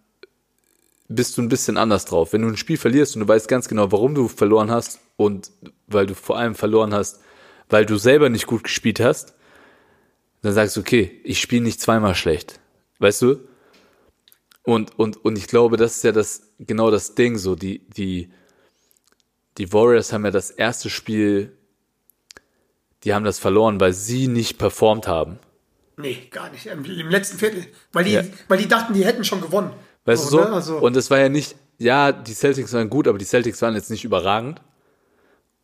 bist du ein bisschen anders drauf. Wenn du ein Spiel verlierst und du weißt ganz genau, warum du verloren hast und weil du vor allem verloren hast, weil du selber nicht gut gespielt hast, dann sagst du, okay, ich spiele nicht zweimal schlecht. Weißt du? Und, und, und ich glaube, das ist ja das, genau das Ding, so, die, die, die Warriors haben ja das erste Spiel, die haben das verloren, weil sie nicht performt haben. Nee, gar nicht. Im, letzten Viertel. Weil die, Ja. weil die dachten, die hätten schon gewonnen. Weißt du so? ne? Also, Und es war ja nicht, ja, die Celtics waren gut, aber die Celtics waren jetzt nicht überragend.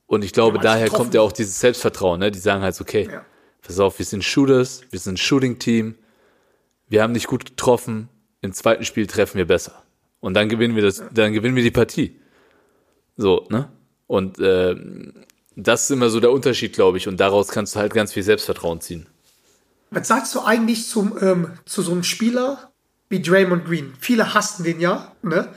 Und ich glaube, Ja, daher getroffen kommt ja auch dieses Selbstvertrauen, ne? Die sagen halt, so, okay, Ja. pass auf, wir sind Shooters, wir sind ein Shooting-Team, wir haben nicht gut getroffen, im zweiten Spiel treffen wir besser. Und dann gewinnen wir das, dann gewinnen wir die Partie. So, ne? Und äh, das ist immer so der Unterschied, glaube ich. Und daraus kannst du halt ganz viel Selbstvertrauen ziehen. was sagst du eigentlich zum, ähm, zu so einem Spieler wie Draymond Green? Viele hassen den ja, ne?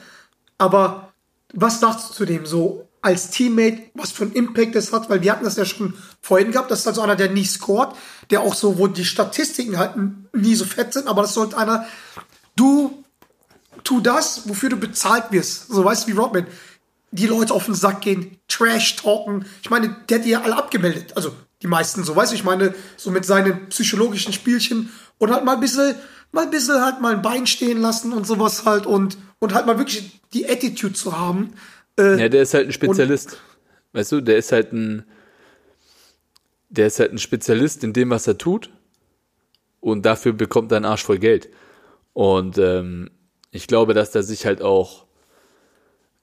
Aber was sagst du zu dem so als Teammate, was für einen Impact das hat? Weil wir hatten das ja schon vorhin gehabt, das ist also einer, der nie scored, der auch so, wo die Statistiken halt nie so fett sind, aber das sollte einer, du tu das, wofür du bezahlt wirst. So weißt du, wie Rodman. Die Leute auf den Sack gehen, Trash talken. Ich meine, der hat die ja alle abgemeldet. Also die meisten so, weißt du, ich meine, so mit seinen psychologischen Spielchen und halt mal ein bisschen, mal ein bisschen halt mal ein Bein stehen lassen und sowas halt und, und halt mal wirklich die Attitude zu haben. Ja, der ist halt ein Spezialist. Weißt du, der ist halt ein, der ist halt ein Spezialist in dem, was er tut. Und dafür bekommt er einen Arsch voll Geld. Und ähm, ich glaube, dass der sich halt auch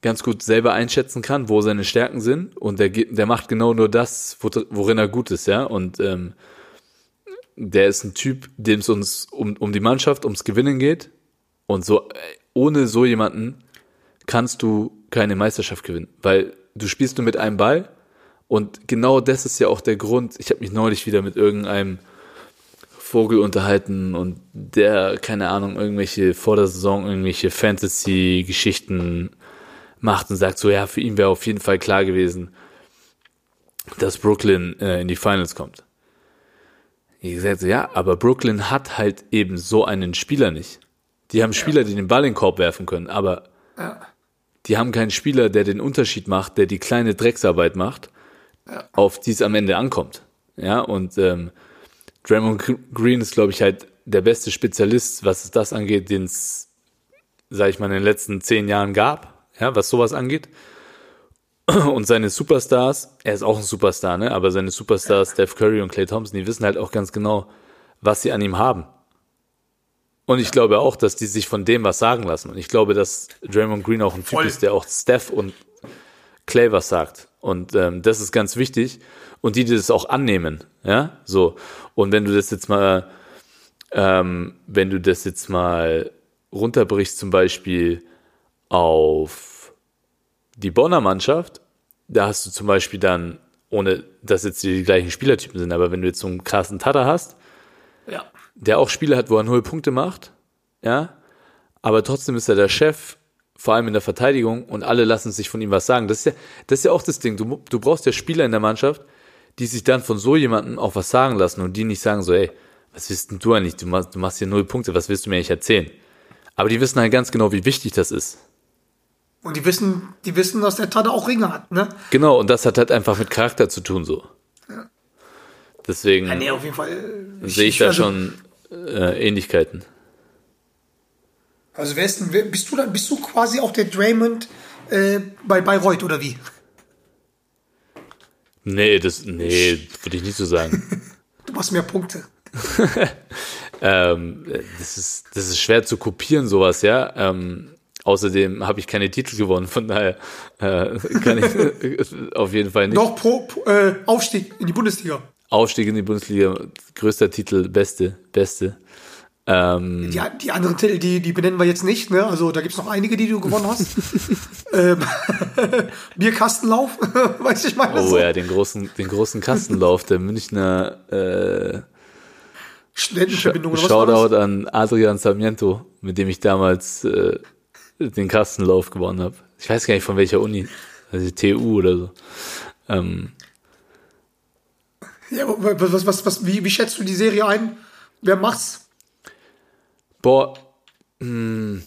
ganz gut selber einschätzen kann, wo seine Stärken sind. Und der, der macht genau nur das, wo- worin er gut ist, ja. Und ähm, der ist ein Typ, dem es uns um, um die Mannschaft, ums Gewinnen geht. Und so, äh, ohne so jemanden kannst du keine Meisterschaft gewinnen, weil du spielst nur mit einem Ball und genau das ist ja auch der Grund. Ich habe mich neulich wieder mit irgendeinem Vogel unterhalten und der, keine Ahnung, irgendwelche vor der Saison irgendwelche Fantasy-Geschichten macht und sagt so, ja, für ihn wäre auf jeden Fall klar gewesen, dass Brooklyn äh, in die Finals kommt. Ich gesagt so, ja, aber Brooklyn hat halt eben so einen Spieler nicht. Die haben Spieler, die den Ball in den Korb werfen können, aber die haben keinen Spieler, der den Unterschied macht, der die kleine Drecksarbeit macht, auf die es am Ende ankommt. Ja, und ähm, Draymond Green ist, glaube ich, halt der beste Spezialist, was das angeht, den es, sag ich mal, in den letzten zehn Jahren gab, ja, was sowas angeht. Und seine Superstars, er ist auch ein Superstar, ne? Aber seine Superstars, Steph Curry und Clay Thompson, die wissen halt auch ganz genau, was sie an ihm haben. Und ich glaube auch, dass die sich von dem was sagen lassen. Und ich glaube, dass Draymond Green auch ein Typ Voll. ist, der auch Steph und Clay was sagt. Und ähm, das ist ganz wichtig. Und die, die das auch annehmen. Ja, so. Und wenn du das jetzt mal, ähm, wenn du das jetzt mal runterbrichst, zum Beispiel auf die Bonner Mannschaft, da hast du zum Beispiel dann, ohne dass jetzt die gleichen Spielertypen sind, aber wenn du jetzt so einen krassen Tada hast, Ja. der auch Spiele hat, wo er null Punkte macht, ja, aber trotzdem ist er der Chef, vor allem in der Verteidigung und alle lassen sich von ihm was sagen. Das ist ja, das ist ja auch das Ding. Du, du brauchst ja Spieler in der Mannschaft, die sich dann von so jemandem auch was sagen lassen und die nicht sagen so, ey, was willst denn du eigentlich? Du machst, du machst hier null Punkte, was willst du mir eigentlich erzählen? Aber die wissen halt ganz genau, wie wichtig das ist. Und die wissen, die wissen, dass der Tada auch Ringe hat, ne? Genau, und das hat halt einfach mit Charakter zu tun, so. Deswegen Ja, nee, auf jeden Fall. äh, sehe ich da also- schon äh, Ähnlichkeiten. Also wer ist denn, bist du da, bist du quasi auch der Draymond äh, bei Bayreuth oder wie? Nee, das, nee, würde ich nicht so sagen. Du machst mehr Punkte. ähm, das, ist, das ist schwer zu kopieren, sowas, ja. Ähm, außerdem habe ich keine Titel gewonnen, von daher äh, kann ich auf jeden Fall nicht. Noch pro, pro äh, Aufstieg in die Bundesliga. Aufstieg in die Bundesliga, größter Titel, beste, beste. Ähm, Die, die anderen Titel, die, die benennen wir jetzt nicht, ne? Also da gibt's noch einige, die du gewonnen hast. ähm, Bierkastenlauf, weiß ich mal. oh so. ja, den großen, den großen Kastenlauf der Münchner äh, Studentenverbindung war Shoutout an Adrian Sarmiento, mit dem ich damals äh, den Kastenlauf gewonnen habe. Ich weiß gar nicht von welcher Uni, also TU oder so. Ähm, Ja, was, was, was, wie, wie schätzt du die Serie ein? Wer macht's? boah, mh,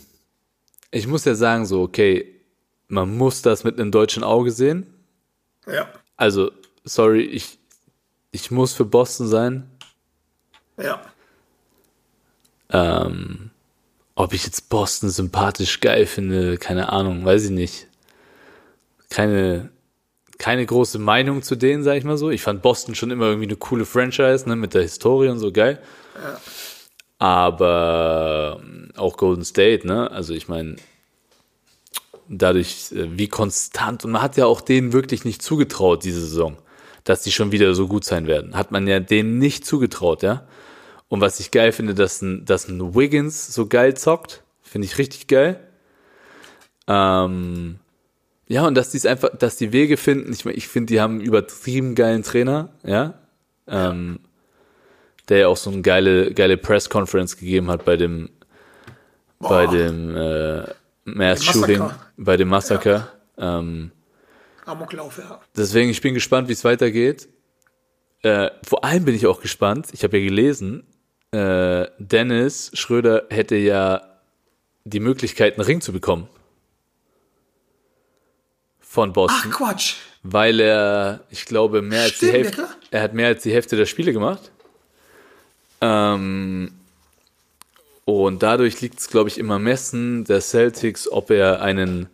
ich muss ja sagen, so, okay, man muss das mit einem deutschen Auge sehen. Ja. Also, sorry, ich, ich muss für Boston sein. Ja. Ähm, ob ich jetzt Boston sympathisch geil finde, keine Ahnung, weiß ich nicht. Keine, keine große Meinung zu denen, sag ich mal so. Ich fand Boston schon immer irgendwie eine coole Franchise, ne, mit der Historie und so geil. Aber ähm, auch Golden State, ne? Also ich meine, dadurch, äh, wie konstant, und man hat ja auch denen wirklich nicht zugetraut, diese Saison, dass die schon wieder so gut sein werden. Hat man ja denen nicht zugetraut, ja. Und was ich geil finde, dass ein, dass ein Wiggins so geil zockt, finde ich richtig geil. Ähm, ja, und dass die es einfach, dass die Wege finden. Ich, ich finde, die haben einen übertrieben geilen Trainer, ja. Ähm, der ja auch so eine geile, geile Press-Conference gegeben hat bei dem, bei dem äh, Mass-Shooting, bei dem Massaker. Ähm, Amoklauf, ja. Deswegen, ich bin gespannt, wie es weitergeht. Äh, vor allem bin ich auch gespannt, ich habe ja gelesen, äh, Dennis Schröder hätte ja die Möglichkeit, einen Ring zu bekommen. Von Ach, Boston, Quatsch. weil er, ich glaube, mehr als die Stimmt, ja Hälfte, klar. er hat mehr als die Hälfte der Spiele gemacht. Ähm, und dadurch liegt es, glaube ich, im Ermessen der Celtics, ob er einen,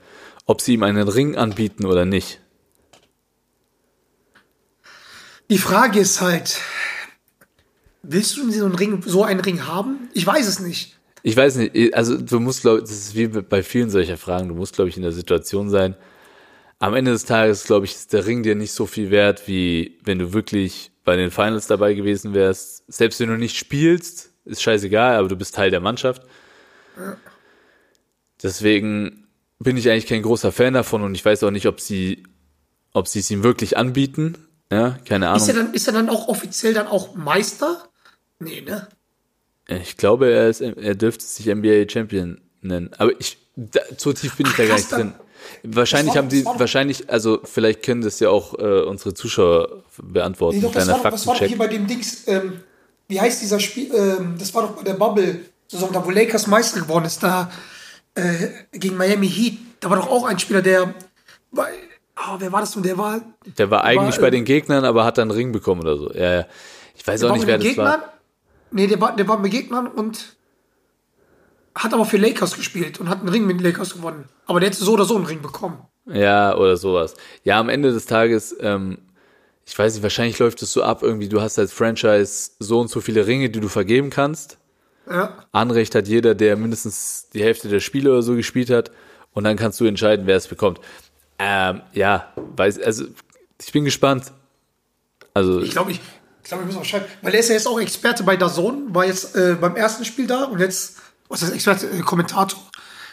ob sie ihm einen Ring anbieten oder nicht. Die Frage ist halt, willst du so einen Ring, so einen Ring haben? Ich weiß es nicht. Ich weiß nicht, also du musst, glaube das ist wie bei vielen solcher Fragen, du musst, glaube ich, in der Situation sein. Am Ende des Tages, glaube ich, ist der Ring dir nicht so viel wert, wie wenn du wirklich bei den Finals dabei gewesen wärst. Selbst wenn du nicht spielst, ist scheißegal, aber du bist Teil der Mannschaft. Deswegen, bin ich eigentlich kein großer Fan davon und ich weiß auch nicht, ob sie, ob sie es ihm wirklich anbieten. Ja, keine Ist er, Ahnung. dann, ist er dann auch offiziell dann auch Meister? Nee, ne? Ich glaube, er ist, er dürfte sich NBA Champion nennen. Aber ich, da, so tief bin ich da gar nicht drin. Wahrscheinlich war- haben die, wahrscheinlich, also vielleicht können das ja auch äh, unsere Zuschauer beantworten. Nee, doch, das war, doch, das war doch hier Faktencheck. bei dem Dings, ähm, wie heißt dieser Spiel, ähm, das war doch bei der Bubble-Saison, da wo Lakers Meister geworden ist, da äh, gegen Miami Heat, da war doch auch ein Spieler, der, war, oh, wer war das denn, der war, Der war eigentlich war, bei äh, den Gegnern, aber hat dann einen Ring bekommen oder so. Ja, ja. Ich weiß auch nicht, wer das Gegnern, war. Nee, der war, der war mit Gegnern und hat aber für Lakers gespielt und hat einen Ring mit Lakers gewonnen. Aber der hätte so oder so einen Ring bekommen. Ja, oder sowas. Ja, am Ende des Tages, ähm, ich weiß nicht, wahrscheinlich läuft es so ab, irgendwie, du hast als Franchise so und so viele Ringe, die du vergeben kannst. Ja. Anrecht hat jeder, der mindestens die Hälfte der Spiele oder so gespielt hat. Und dann kannst du entscheiden, wer es bekommt. Ähm, ja, weiß, also ich bin gespannt. Also, Ich glaube, ich, ich, glaub, ich muss auch schreiben, weil er ist ja jetzt auch Experte bei Dazon, war jetzt äh, beim ersten Spiel da und jetzt, was ist Experte, äh, Kommentator.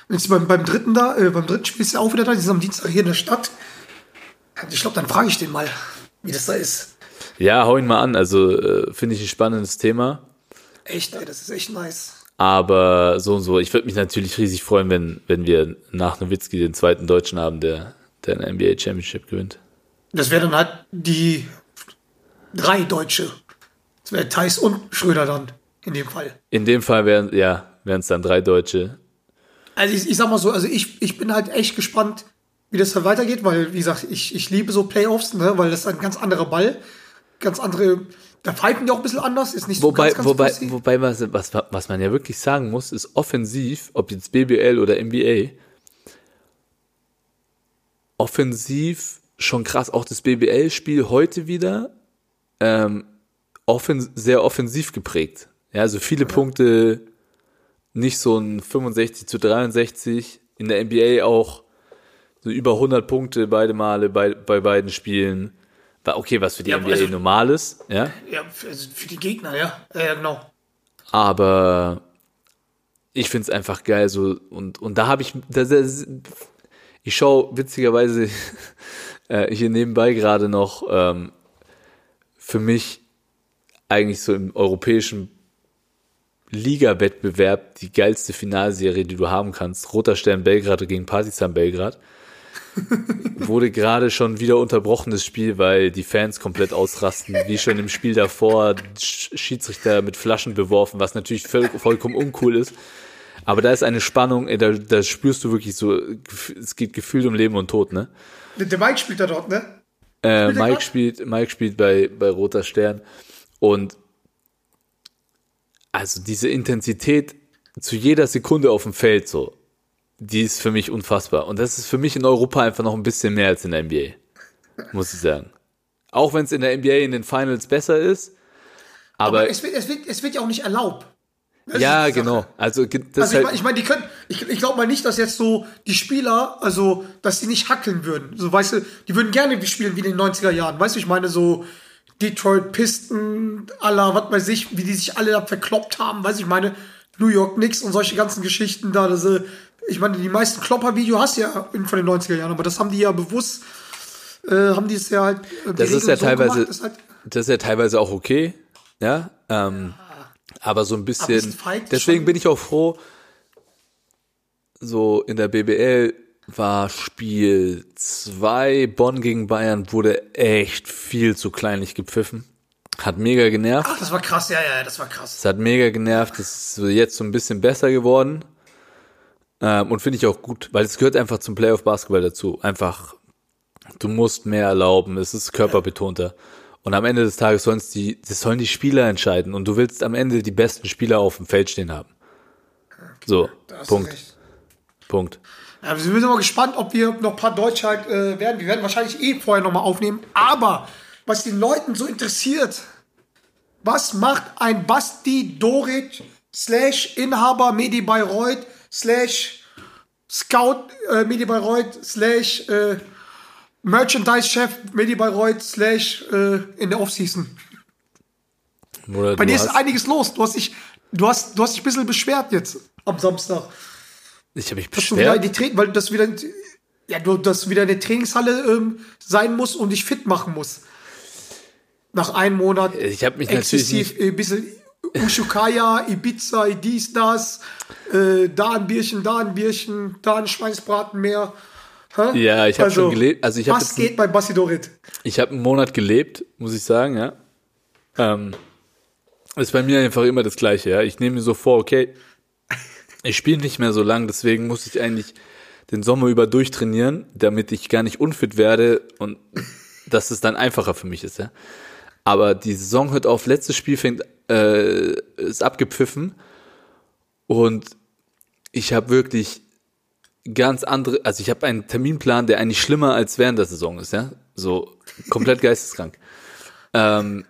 Und jetzt beim, beim dritten da, äh, beim dritten Spiel ist er auch wieder da, die sind am Dienstag hier in der Stadt. Ich glaube, dann frage ich den mal, wie das da ist. ja, hau ihn mal an. Also, äh, finde ich ein spannendes Thema. Echt, ey, das ist echt nice. Aber so und so, ich würde mich natürlich riesig freuen, wenn, wenn wir nach Nowitzki den zweiten Deutschen haben, der, der eine NBA Championship gewinnt. Das wäre dann halt die drei Deutsche. Das wäre Thais und Schröder dann, in dem Fall. In dem Fall wären, ja, es dann drei Deutsche. Also ich, ich sag mal so, also ich, ich bin halt echt gespannt, wie das halt weitergeht, weil, wie gesagt, ich, ich liebe so Playoffs, ne, weil das ist ein ganz anderer Ball, ganz andere, da fighten die auch ein bisschen anders, ist nicht so Wobei, ganz, ganz wobei, wobei was, was, was man ja wirklich sagen muss, ist offensiv, ob jetzt BBL oder NBA, offensiv schon krass, auch das BBL-Spiel heute wieder, ähm, offen, sehr offensiv geprägt. Ja, also viele Punkte, nicht so ein 65 zu 63, in der NBA auch so über 100 Punkte beide Male bei, bei beiden Spielen. War okay, was für die Ja, NBA also- normal ist, ja. ja, für, also für die Gegner, ja, ja, genau. Aber ich find's einfach geil so und und da habe ich da, da, ich schaue witzigerweise äh, hier nebenbei gerade noch ähm, für mich eigentlich so im europäischen Liga-Wettbewerb die geilste Finalserie, die du haben kannst. Roter Stern Belgrad gegen Partizan Belgrad. Wurde gerade schon wieder unterbrochenes Spiel, weil die Fans komplett ausrasten, wie schon im Spiel davor, Sch- Schiedsrichter mit Flaschen beworfen, was natürlich voll, vollkommen uncool ist. Aber da ist eine Spannung, da, da spürst du wirklich so, es geht gefühlt um Leben und Tod, ne? Der Mike spielt da dort, ne? Äh, Spielt Mike spielt, Mike spielt bei, bei Roter Stern. Und also diese Intensität zu jeder Sekunde auf dem Feld so, die ist für mich unfassbar. Und das ist für mich in Europa einfach noch ein bisschen mehr als in der NBA. Muss ich sagen. Auch wenn es in der NBA in den Finals besser ist. Aber, Aber es wird, es, wird, es wird ja auch nicht erlaubt. Das ja, die genau. Also das Also ich halt, meine, ich mein, die können, ich, ich glaube mal nicht, dass jetzt so die Spieler, also, dass sie nicht hackeln würden. So, weißt du, die würden gerne spielen wie in den 90er Jahren. Weißt du, ich meine, so Detroit Pisten, aller, was weiß ich, wie die sich alle da verkloppt haben. Weißt du, ich meine, New York Knicks und solche ganzen Geschichten da. Das, ich meine, die meisten Klopper-Video hast du ja von den 90er Jahren, aber das haben die ja bewusst, äh, haben die es ja halt. äh, die Das ist ja so teilweise, gemacht, dass halt, das ist ja teilweise auch okay, ja, ähm, aber so ein bisschen, Fight deswegen schon. bin ich auch froh, so in der BBL war Spiel 2, Bonn gegen Bayern, wurde echt viel zu kleinlich gepfiffen. Hat mega genervt. ach, das war krass, ja, ja, das war krass. Es hat mega genervt. Das ist jetzt so ein bisschen besser geworden. Ähm, und finde ich auch gut, weil es gehört einfach zum Playoff Basketball dazu. Einfach, du musst mehr erlauben. Es ist körperbetonter. Und am Ende des Tages sollen die, das sollen die Spieler entscheiden. Und du willst am Ende die besten Spieler auf dem Feld stehen haben. So, Punkt, recht. Punkt. Ja, wir sind mal gespannt, ob wir noch ein paar Deutsche halt, äh, werden. Wir werden wahrscheinlich eh vorher nochmal aufnehmen. Aber was den Leuten so interessiert, was macht ein Basti Doric slash Inhaber Medi Bayreuth slash Scout äh, Medi Bayreuth slash äh, Merchandise-Chef Medi Bayreuth slash äh, in der Offseason? Oder Bei dir ist einiges los. Du hast dich, du hast, du hast dich ein bisschen beschwert jetzt am Samstag. Ich habe mich wieder beschwert. Tra weil das wieder, ja, du, dass wieder in der Trainingshalle ähm, sein muss und dich fit machen muss. Nach einem Monat Ich habe mich natürlich exzessiv nicht, ein bisschen Ushukaya, Ibiza, dies, das, äh, da ein Bierchen, da ein Bierchen, da ein Schweinsbraten mehr. Hä? Ja, ich habe schon gelebt. Also ich was jetzt geht bei Basidorit? Ich habe einen Monat gelebt, muss ich sagen, ja. Ähm, ist bei mir einfach immer das Gleiche, ja. Ich nehme mir so vor, okay, ich spiele nicht mehr so lang, deswegen muss ich eigentlich den Sommer über durchtrainieren, damit ich gar nicht unfit werde und dass es dann einfacher für mich ist, ja. Aber die Saison hört auf, letztes Spiel fängt, äh, ist abgepfiffen und ich habe wirklich ganz andere, also ich habe einen Terminplan, der eigentlich schlimmer als während der Saison ist, ja. So komplett geisteskrank. ähm,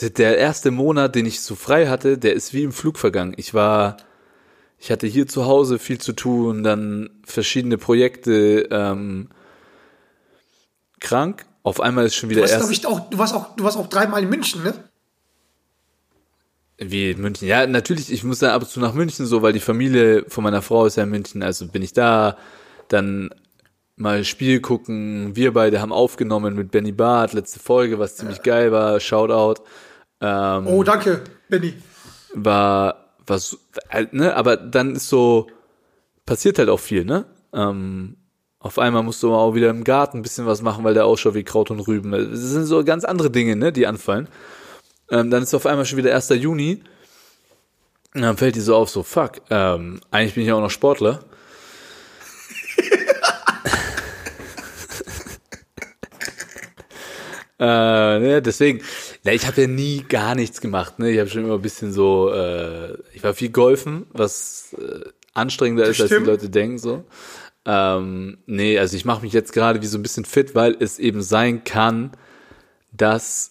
der erste Monat, den ich so frei hatte, der ist wie im Flug vergangen. Ich war, ich hatte hier zu Hause viel zu tun, dann verschiedene Projekte, ähm, krank. Auf einmal ist schon wieder Du warst, erst. ich, auch, du, warst auch, du warst auch dreimal in München, ne? Wie in München? Ja, natürlich, ich muss da ab und zu nach München so, weil die Familie von meiner Frau ist ja in München, also bin ich da, dann mal Spiel gucken, wir beide haben aufgenommen mit Benny Barth, letzte Folge, was ziemlich geil war, Shoutout, ähm, Oh, danke, Benny. war, was, halt, ne, aber dann ist so, passiert halt auch viel, ne, ähm, auf einmal musst du auch wieder im Garten ein bisschen was machen, weil der ausschaut wie Kraut und Rüben. Das sind so ganz andere Dinge, ne, die anfallen. Ähm, dann ist auf einmal schon wieder 1. Juni. Und dann fällt dir so auf, so, fuck, ähm, eigentlich bin ich ja auch noch Sportler. äh, ne, deswegen, na, ich habe ja nie gar nichts gemacht. Ne? Ich habe schon immer ein bisschen so, äh, ich war viel golfen, was äh, anstrengender ist, als die stimmt. Leute denken. so. Ähm, nee, also ich mache mich jetzt gerade wie so ein bisschen fit, weil es eben sein kann, dass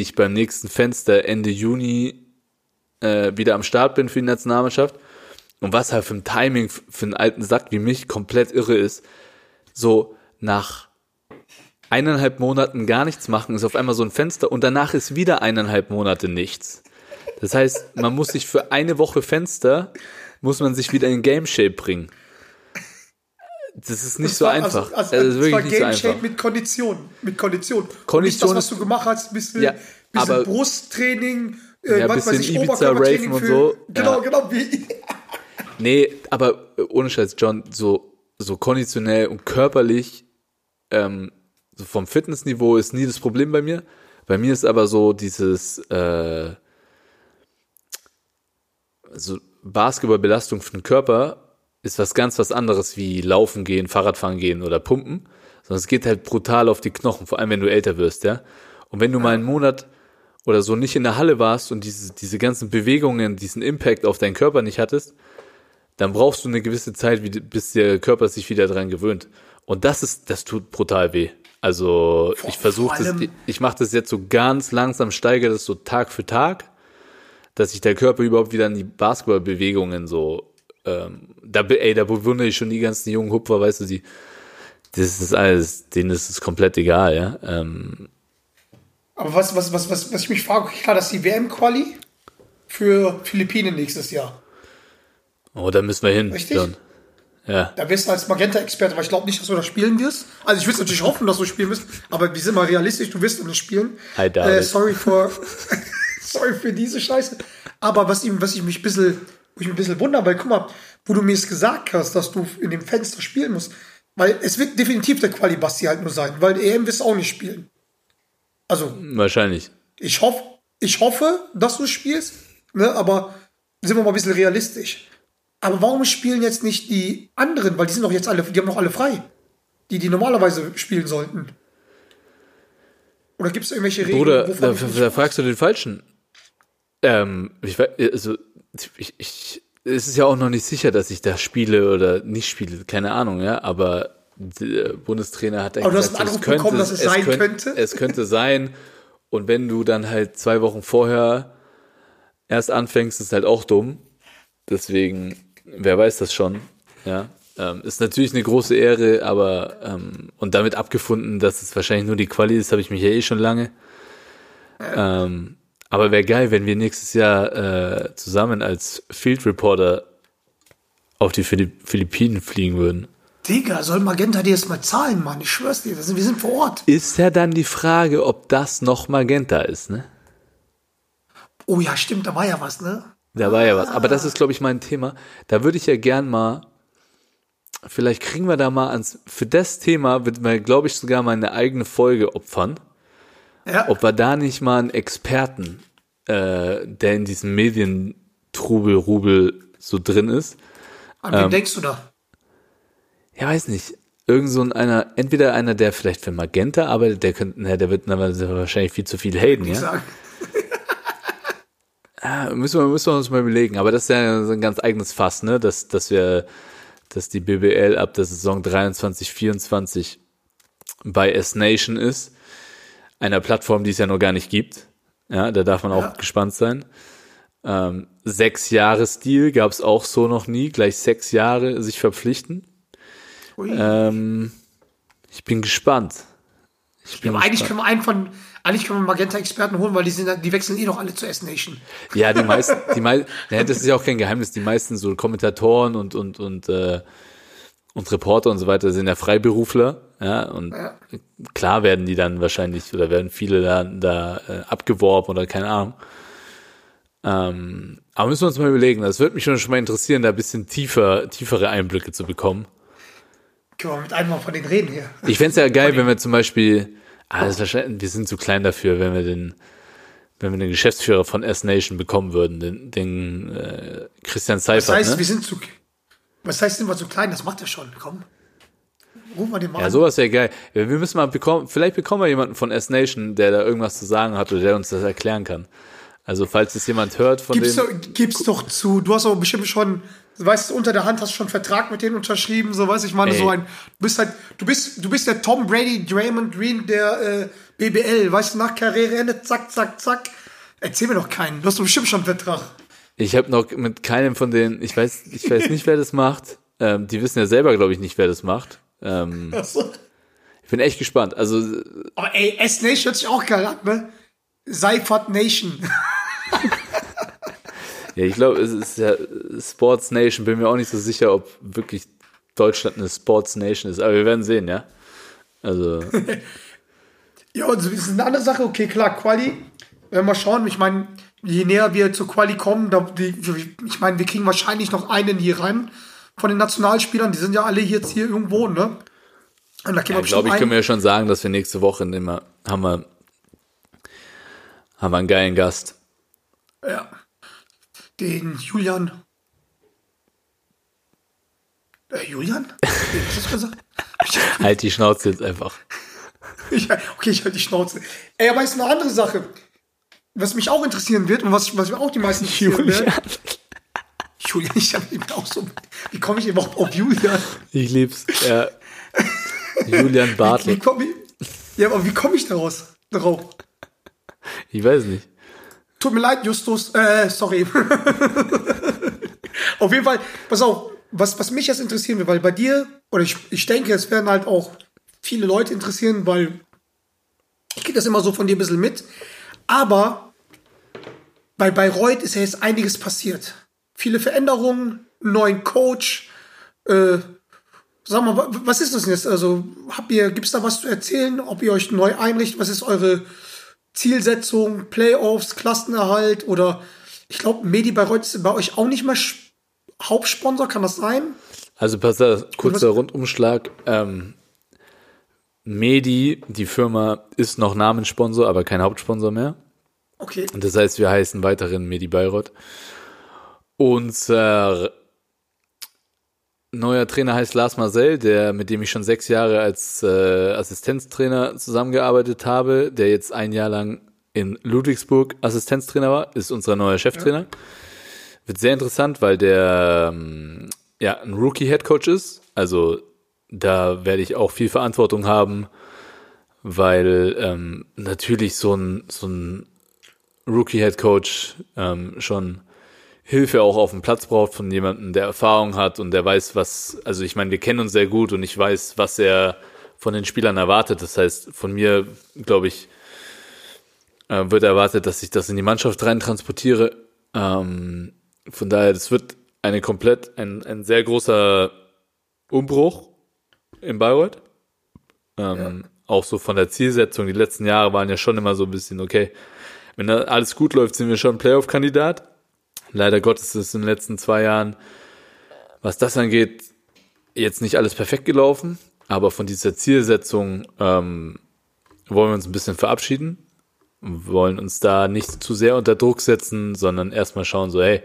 ich beim nächsten Fenster Ende Juni äh, wieder am Start bin für die Nationalmannschaft. Und was halt für ein Timing für einen alten Sack wie mich komplett irre ist, so nach eineinhalb Monaten gar nichts machen, ist auf einmal so ein Fenster und danach ist wieder eineinhalb Monate nichts. Das heißt, man muss sich für eine Woche Fenster, muss man sich wieder in Game Shape bringen. Das ist nicht Das so war- einfach. Also, also, das ist das war wirklich nicht so Game einfach. Mit Kondition. Mit Kondition. Kondition nicht das, was du gemacht hast, bisschen, Ja, bisschen aber- Brusttraining, äh, Ja, was weiß bisschen ich, Ibiza, Oberkörpertraining und so. Genau, Ja. genau. Wie, Nee, aber äh, ohne Scheiß, John, so, so konditionell und körperlich, ähm, so vom Fitnessniveau ist nie das Problem bei mir. Bei mir ist aber so dieses, äh, so Basketballbelastung für den Körper ist was ganz was anderes wie Laufen gehen, Fahrradfahren gehen oder Pumpen, sondern es geht halt brutal auf die Knochen, vor allem wenn du älter wirst, ja. Und wenn du mal einen Monat oder so nicht in der Halle warst und diese, diese ganzen Bewegungen, diesen Impact auf deinen Körper nicht hattest, dann brauchst du eine gewisse Zeit, wie- bis der Körper sich wieder dran gewöhnt. Und das ist, das tut brutal weh. Also ich versuche vor das, allem- ich mache das jetzt so ganz langsam, steigere das so Tag für Tag, dass sich der Körper überhaupt wieder an die Basketballbewegungen so, ähm, da, ey, da bewundere ich schon die ganzen jungen Hupfer, weißt du, die, das ist alles, denen ist es komplett egal, ja. Ähm, aber was, was, was, was, was ich mich frage, klar, das ist die WM-Quali für Philippinen nächstes Jahr. oh, da müssen wir hin, Richtig? John. Ja. Da wirst du als Magenta-Experte, weil ich glaube nicht, dass du das spielen wirst. Also ich würde natürlich hoffen, dass du spielen wirst, aber wir sind mal realistisch, du wirst nicht spielen. I doubt Äh, sorry for, sorry für diese Scheiße. Aber was, ihm, was ich mich ein bisschen, wo ich mich ein bisschen wundere, weil guck mal, wo du mir es gesagt hast, dass du in dem Fenster spielen musst, weil es wird definitiv der Quali-Basti halt nur sein, weil EM wirst du auch nicht spielen. Also, Wahrscheinlich. ich hoffe, ich hoffe, dass du spielst, ne, aber sind wir mal ein bisschen realistisch. Aber warum spielen jetzt nicht die anderen? Weil die sind doch jetzt alle, die haben doch alle frei. Die, die normalerweise spielen sollten. Oder gibt es irgendwelche Regeln? Bruder, da, da fragst du den Falschen. Ähm, ich weiß, also, ich, ich, es ist ja auch noch nicht sicher, dass ich da spiele oder nicht spiele, keine Ahnung, ja, aber der Bundestrainer hat Aber du hast gesagt, einen es Anruf bekommen, dass es sein könnte? Es könnte sein. Und wenn du dann halt zwei Wochen vorher erst anfängst, ist halt auch dumm. Deswegen, wer weiß das schon, ja. Ähm, ist natürlich eine große Ehre, aber ähm, und damit abgefunden, dass es wahrscheinlich nur die Quali ist, habe ich mich ja eh schon lange. Ähm, aber wäre geil, wenn wir nächstes Jahr äh, zusammen als Field Reporter auf die Philipp Philippinen fliegen würden. Digga, soll Magenta dir das mal zahlen, Mann? Ich schwör's dir, wir sind, wir sind vor Ort. Ist ja dann die Frage, ob das noch Magenta ist, ne? Oh ja, stimmt, da war ja was, ne? Da war ja was. Aber das ist, glaube ich, mein Thema. Da würde ich ja gern mal, vielleicht kriegen wir da mal ans, für das Thema wird mir, glaube ich, sogar mal eine eigene Folge opfern. Ja. Ob wir da nicht mal einen Experten, äh, der in diesem Medientrubel, Rubel so drin ist. An ähm, wen denkst du da? Ja, weiß nicht. Irgend so ein einer, entweder einer, der vielleicht für Magenta arbeitet, der könnte, na, der wird na, wahrscheinlich viel zu viel haten, ja. sag, Ah, Müssen wir, müssen wir uns mal überlegen. Aber das ist ja so ein ganz eigenes Fass, ne? Dass, dass wir, dass die BBL ab der Saison 23, 24 bei S-Nation ist. Einer Plattform, die es ja noch gar nicht gibt. Ja, da darf man auch Ja. gespannt sein. Ähm, sechs Jahre Deal gab es auch so noch nie. Gleich sechs Jahre sich verpflichten. Ähm, ich bin gespannt. Ich bin Aber eigentlich gespannt. können wir einen von, eigentlich können wir Magenta-Experten holen, weil die sind, die wechseln eh noch alle zur S-Nation. Ja, die meisten, die meisten, ja, das ist ja auch kein Geheimnis, die meisten so Kommentatoren und, und, und, äh, und Reporter und so weiter sind ja Freiberufler, ja, und Ja. klar werden die dann wahrscheinlich, oder werden viele da, da äh, abgeworben oder keine Ahnung. Ähm, aber müssen wir uns mal überlegen, das würde mich schon schon mal interessieren, da ein bisschen tiefer, tiefere Einblicke zu bekommen. Können wir mit einem mal von denen reden hier. Ich fänd's ja geil, wenn wir zum Beispiel, ah, das ist wahrscheinlich, wir sind zu klein dafür, wenn wir den, wenn wir den Geschäftsführer von S-Nation bekommen würden, den, den äh, Christian Das Seifert, heißt, wir ne? sind zu, was heißt, sind wir zu klein? Das macht er schon. Komm. Rufen wir den mal Ja, an. sowas wäre geil. Wir müssen mal bekommen, vielleicht bekommen wir jemanden von S-Nation, der da irgendwas zu sagen hat oder der uns das erklären kann. Also, falls es jemand hört von Gib's dem. doch, gib's doch zu. Du hast aber bestimmt schon, weißt du, unter der Hand hast du schon einen Vertrag mit denen unterschrieben, so weiß ich meine, Ey. so ein, du bist halt, du bist, du bist der Tom Brady, Draymond Green der äh, BBL, weißt du, nach Karriereende, zack, zack, zack. Erzähl mir doch keinen. Du hast doch bestimmt schon einen Vertrag. Ich habe noch mit keinem von denen, ich weiß, ich weiß nicht, wer das macht. Ähm, die wissen ja selber, glaube ich, nicht, wer das macht. Ähm, ich bin echt gespannt. Also, Aber ey, S-Nation hört sich auch geil an, ne? Seifert Nation. Ja, ich glaube, es ist ja Sports Nation. Bin mir auch nicht so sicher, ob wirklich Deutschland eine Sports Nation ist. Aber wir werden sehen, ja. Also, Ja, und so ist eine andere Sache. Okay, klar, Quali. Wenn wir mal schauen, ich meine, je näher wir zur Quali kommen, da, die, ich meine, wir kriegen wahrscheinlich noch einen hier rein von den Nationalspielern. Die sind ja alle jetzt hier irgendwo, ne? Und da wir ich glaube, ich können wir einen. ja schon sagen, dass wir nächste Woche immer haben wir, haben wir einen geilen Gast. Ja. Den Julian. Äh, Julian? Wie hast du das gesagt? Halt die Schnauze jetzt einfach. Ich, okay, ich halte die Schnauze. Ey, aber ist eine andere Sache. Was mich auch interessieren wird und was, was mir auch die meisten interessieren wird. Julian, ich habe eben auch so. Wie komme ich überhaupt auf Julian? Ich lieb's. Ja. Julian Wie Bartel. komm ich, ja, aber wie komme ich daraus? Darauf? Ich weiß nicht. Tut mir leid, Justus. Äh, sorry. auf jeden Fall, pass auf, was, was mich jetzt interessieren wird, weil bei dir, oder ich, ich denke, es werden halt auch viele Leute interessieren, weil ich kriege das immer so von dir ein bisschen mit. Aber bei Bayreuth ist ja jetzt einiges passiert. Viele Veränderungen, einen neuen Coach. Äh, sag mal, wa- was ist das denn jetzt? Also, habt ihr, gibt's da was zu erzählen, ob ihr euch neu einrichtet? Was ist eure Zielsetzung, Playoffs, Klassenerhalt oder ich glaube, Medi Bayreuth ist bei euch auch nicht mehr Hauptsponsor, kann das sein? Also pass auf, kurzer Rundumschlag. Ähm, Medi, die Firma, ist noch Namenssponsor, aber kein Hauptsponsor mehr. Okay. Und das heißt, wir heißen weiterhin Medi Bayreuth. Unser neuer Trainer heißt Lars Marcel, der, mit dem ich schon sechs Jahre als äh, Assistenztrainer zusammengearbeitet habe, der jetzt ein Jahr lang in Ludwigsburg Assistenztrainer war, ist unser neuer Cheftrainer. Wird sehr interessant, weil der ähm, ja ein Rookie-Headcoach ist. Also da werde ich auch viel Verantwortung haben, weil ähm, natürlich so ein, so ein Rookie-Head-Coach ähm, schon Hilfe auch auf dem Platz braucht von jemandem, der Erfahrung hat und der weiß, was, also ich meine, wir kennen uns sehr gut und ich weiß, was er von den Spielern erwartet. Das heißt, von mir, glaube ich, äh, wird erwartet, dass ich das in die Mannschaft rein transportiere. Ähm, von daher, das wird eine komplett, ein, ein sehr großer Umbruch in Bayreuth. Ähm, Auch so von der Zielsetzung. Die letzten Jahre waren ja schon immer so ein bisschen, okay, wenn da alles gut läuft, sind wir schon Playoff-Kandidat. Leider Gottes ist es in den letzten zwei Jahren, was das angeht, jetzt nicht alles perfekt gelaufen. Aber von dieser Zielsetzung ähm, wollen wir uns ein bisschen verabschieden. Wollen uns da nicht zu sehr unter Druck setzen, sondern erstmal schauen, so, hey,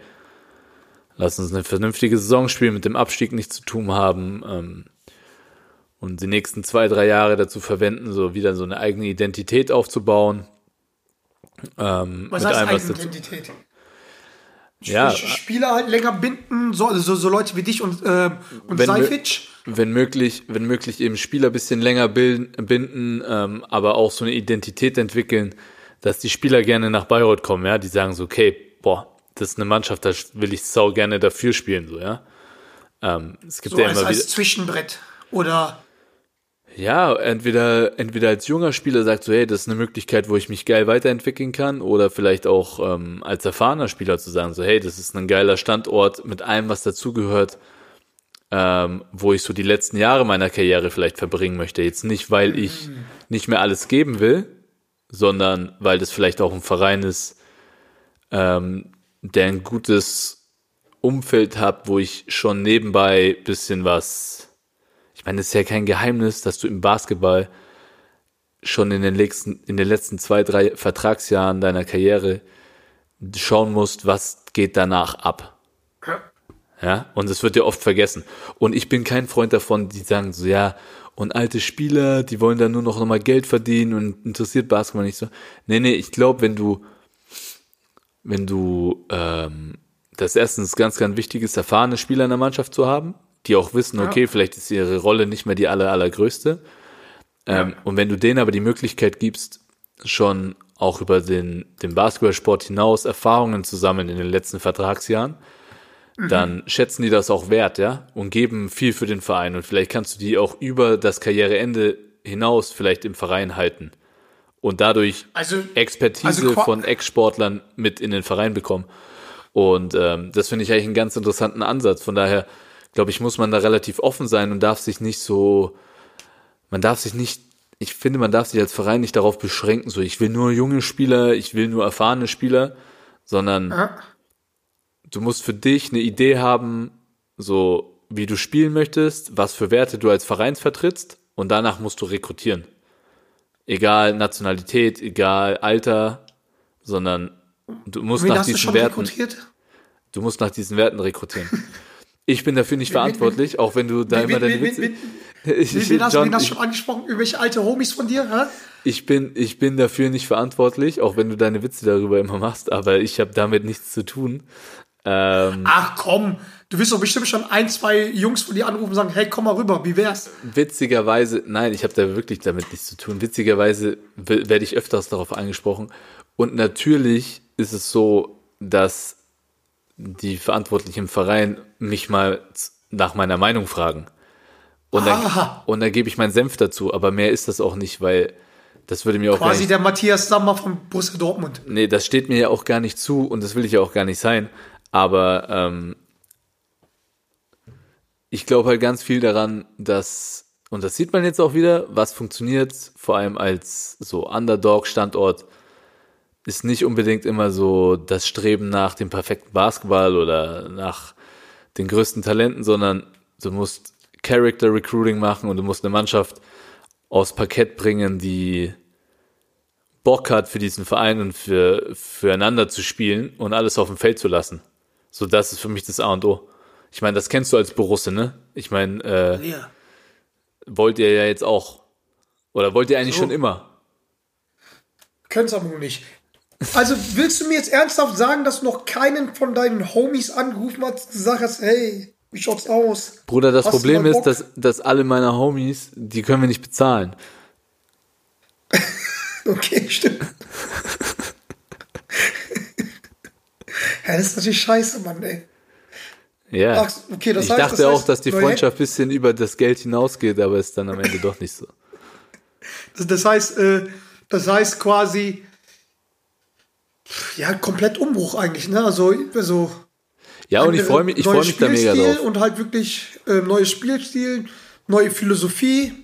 lass uns eine vernünftige Saison spielen, mit dem Abstieg nichts zu tun haben. Ähm, und die nächsten zwei, drei Jahre dazu verwenden, so wieder so eine eigene Identität aufzubauen. Ähm, Was heißt allem, was? Ja, Spieler halt länger binden, so, also so, Leute wie dich und, ähm, und Wenn Seific. wenn möglich, wenn möglich eben Spieler ein bisschen länger bilden, binden, ähm, aber auch so eine Identität entwickeln, dass die Spieler gerne nach Bayreuth kommen, ja, die sagen so, okay, boah, das ist eine Mannschaft, da will ich sau gerne dafür spielen, so, ja. Ähm, es gibt So ja als, immer als wieder, Zwischenbrett. Oder ja, entweder, entweder als junger Spieler sagt so, hey, das ist eine Möglichkeit, wo ich mich geil weiterentwickeln kann, oder vielleicht auch ähm, als erfahrener Spieler zu sagen, so, hey, das ist ein geiler Standort mit allem, was dazugehört, ähm, wo ich so die letzten Jahre meiner Karriere vielleicht verbringen möchte. Jetzt nicht, weil ich nicht mehr alles geben will, sondern weil das vielleicht auch ein Verein ist, ähm, der ein gutes Umfeld hat, wo ich schon nebenbei bisschen was ich meine, es ist ja kein Geheimnis, dass du im Basketball schon in den letzten, in den letzten zwei, drei Vertragsjahren deiner Karriere schauen musst, was geht danach ab. Ja, und es wird ja oft vergessen. Und ich bin kein Freund davon, die sagen so, ja, und alte Spieler, die wollen dann nur noch mal Geld verdienen und interessiert Basketball nicht so. Nee, nee, ich glaube, wenn du, wenn du, ähm, das erstens ganz, ganz wichtig ist, erfahrene Spieler in der Mannschaft zu haben, die auch wissen, okay, vielleicht ist ihre Rolle nicht mehr die aller, allergrößte. Ähm, Und wenn du denen aber die Möglichkeit gibst, schon auch über den, den Basketballsport hinaus Erfahrungen zu sammeln in den letzten Vertragsjahren, dann schätzen die das auch wert, ja, und geben viel für den Verein. Und vielleicht kannst du die auch über das Karriereende hinaus vielleicht im Verein halten. Und dadurch Also- Expertise also von Ex-Sportlern mit in den Verein bekommen. Und ähm, das finde ich eigentlich einen ganz interessanten Ansatz. Von daher, glaube ich, muss man da relativ offen sein und darf sich nicht so, man darf sich nicht, ich finde, man darf sich als Verein nicht darauf beschränken, so ich will nur junge Spieler, ich will nur erfahrene Spieler, sondern Ja. du musst für dich eine Idee haben, so wie du spielen möchtest, was für Werte du als Verein vertrittst und danach musst du rekrutieren. Egal Nationalität, egal Alter, sondern du musst wen nach diesen Werten, rekrutiert? du musst nach diesen Werten rekrutieren. Ich bin dafür nicht verantwortlich, auch wenn du da immer deine Witze. Ich, ich, wen hast, John, du ich, schon angesprochen? Irgendwelche alte Homies von dir? Hä? ich bin, ich bin dafür nicht verantwortlich, auch wenn du deine Witze darüber immer machst, aber ich habe damit nichts zu tun. Ähm, Ach komm, du wirst doch bestimmt schon ein, zwei Jungs von dir anrufen und sagen, hey, komm mal rüber, wie wär's? Witzigerweise, nein, ich habe da wirklich damit nichts zu tun. Witzigerweise werde ich öfters darauf angesprochen. Und natürlich ist es so, dass die Verantwortlichen im Verein mich mal nach meiner Meinung fragen. Und dann, Aha. und dann gebe ich meinen Senf dazu, aber mehr ist das auch nicht, weil das würde mir auch Quasi nicht, der Matthias Sammer von Borussia Dortmund. nee, das steht mir ja auch gar nicht zu und das will ich ja auch gar nicht sein. Aber ähm, ich glaube halt ganz viel daran, dass, und das sieht man jetzt auch wieder, was funktioniert, vor allem als so Underdog-Standort, ist nicht unbedingt immer so das Streben nach dem perfekten Basketball oder nach den größten Talenten, sondern du musst Character Recruiting machen und du musst eine Mannschaft aufs Parkett bringen, die Bock hat für diesen Verein und für füreinander zu spielen und alles auf dem Feld zu lassen. So, das ist für mich das A und O. Ich meine, das kennst du als Borusse, ne? Ich meine, äh, Ja. wollt ihr ja jetzt auch. Oder wollt ihr eigentlich So. schon immer? Könnt's aber nur nicht. Also willst du mir jetzt ernsthaft sagen, dass du noch keinen von deinen Homies angerufen hast und gesagt hast, hey, wie schaut's aus? Bruder, das Hast Problem ist, dass, dass alle meine Homies, die können wir nicht bezahlen. Okay, stimmt. ja, das ist natürlich scheiße, Mann, ey. Ja. Ach, okay, ich heißt- dachte das auch, heißt, dass die Freundschaft ein bisschen über das Geld hinausgeht, aber ist dann am Ende doch nicht so. Das, das heißt, äh, das heißt quasi, ja, komplett Umbruch eigentlich, ne? Also, also Ja, und ich freue mich, ich freue mich da mega Spielstil drauf. Und halt wirklich äh, neues Spielstil, neue Philosophie.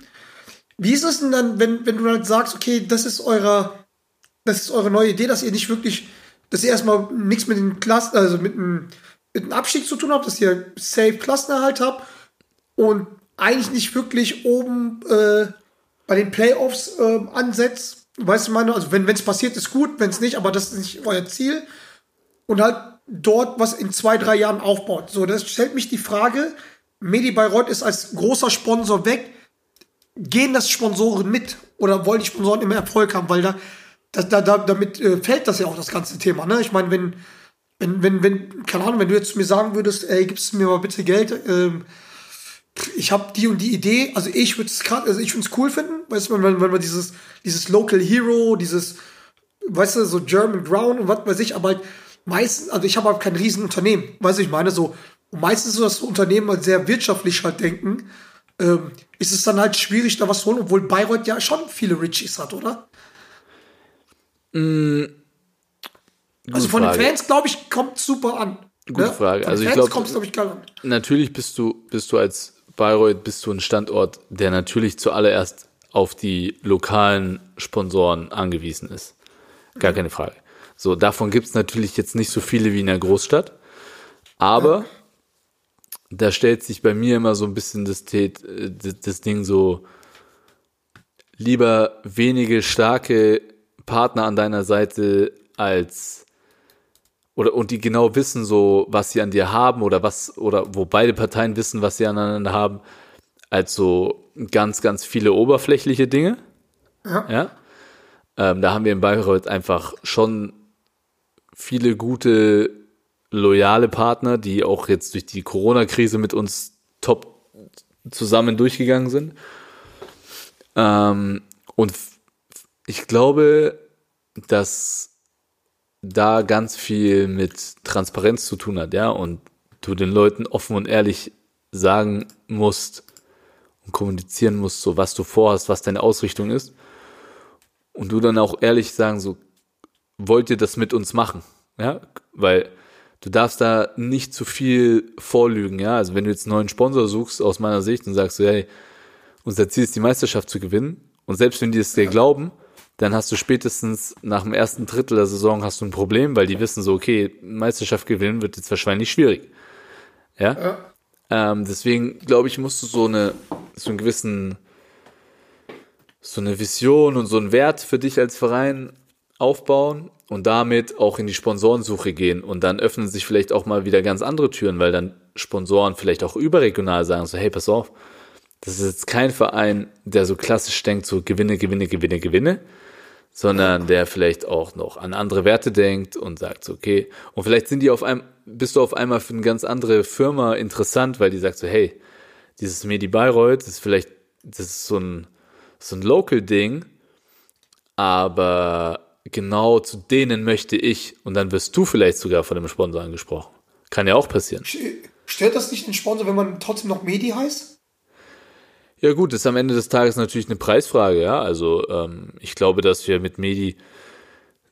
Wie ist es denn dann, wenn, wenn du halt sagst, okay, das ist eure, das ist eure neue Idee, dass ihr nicht wirklich, dass ihr erstmal nichts mit den Klassen, also mit dem, mit dem Abstieg zu tun habt, dass ihr safe Klassenerhalt habt und eigentlich nicht wirklich oben äh, bei den Playoffs äh, ansetzt. Weißt du, meine, also wenn es passiert, ist gut, wenn es nicht, aber das ist nicht euer Ziel. Und halt dort was in zwei, drei Jahren aufbaut. So, das stellt mich die Frage, Medi Bayreuth ist als großer Sponsor weg. Gehen das Sponsoren mit? Oder wollen die Sponsoren immer Erfolg haben? Weil da, da, da, da damit äh, fällt das ja auch das ganze Thema. Ne? Ich meine, wenn, wenn, wenn, wenn, keine Ahnung, wenn du jetzt zu mir sagen würdest, ey, gibst du mir mal bitte Geld, ähm, ich habe die und die Idee, also ich würde es gerade, also ich würde es cool finden, weißt du, wenn, wenn, man dieses, dieses Local Hero, dieses, weißt du, so German Ground und was weiß ich, aber halt meistens, also ich habe halt kein Riesenunternehmen, weißt du, ich meine so, meistens so, dass Unternehmen halt sehr wirtschaftlich halt denken, ähm, ist es dann halt schwierig, da was zu holen, obwohl Bayreuth ja schon viele Richies hat, oder? also von Frage. den Fans, glaube ich, kommt super an. Gute Frage. Von Also ich Fans glaub- glaube ich, geil an. Natürlich bist du, bist du als Bayreuth, bist du ein Standort, der natürlich zuallererst auf die lokalen Sponsoren angewiesen ist. Gar keine Frage. So, davon gibt es natürlich jetzt nicht so viele wie in der Großstadt. Aber da stellt sich bei mir immer so ein bisschen das, äh, das das Ding so, lieber wenige starke Partner an deiner Seite als oder und die genau wissen so, was sie an dir haben oder was oder wo beide Parteien wissen, was sie aneinander haben, als so ganz ganz viele oberflächliche Dinge. Ja. Ähm, da haben wir in Bayreuth einfach schon viele gute loyale Partner, die auch jetzt durch die Corona-Krise mit uns top zusammen durchgegangen sind. Ähm, und ich glaube, dass da ganz viel mit Transparenz zu tun hat, ja, und du den Leuten offen und ehrlich sagen musst und kommunizieren musst, so was du vorhast, was deine Ausrichtung ist. Und du dann auch ehrlich sagen, so, wollt ihr das mit uns machen? Ja, weil du darfst da nicht zu viel vorlügen, ja. Also wenn du jetzt einen neuen Sponsor suchst, aus meiner Sicht, und sagst du, hey, unser Ziel ist die Meisterschaft zu gewinnen. Und selbst wenn die es dir glauben, dann hast du spätestens nach dem ersten Drittel der Saison hast du ein Problem, weil die wissen so, okay, Meisterschaft gewinnen wird jetzt wahrscheinlich schwierig. Ja. Ähm, deswegen glaube ich, musst du so eine, so einen gewissen, so eine Vision und so einen Wert für dich als Verein aufbauen und damit auch in die Sponsorensuche gehen. Und dann öffnen sich vielleicht auch mal wieder ganz andere Türen, weil dann Sponsoren vielleicht auch überregional sagen, so, hey, pass auf, das ist jetzt kein Verein, der so klassisch denkt, so Gewinne, Gewinne, Gewinne, Gewinne, sondern der vielleicht auch noch an andere Werte denkt und sagt, okay, und vielleicht sind die auf einem, bist du auf einmal für eine ganz andere Firma interessant, weil die sagt so, hey, dieses Medi Bayreuth, ist vielleicht, das ist so ein, so ein Local-Ding, aber genau zu denen möchte ich, und dann wirst du vielleicht sogar von dem Sponsor angesprochen. Kann ja auch passieren. Stört das nicht den Sponsor, wenn man trotzdem noch Medi heißt? Ja gut, ist am Ende des Tages natürlich eine Preisfrage, ja. Also ähm, ich glaube, dass wir mit Medi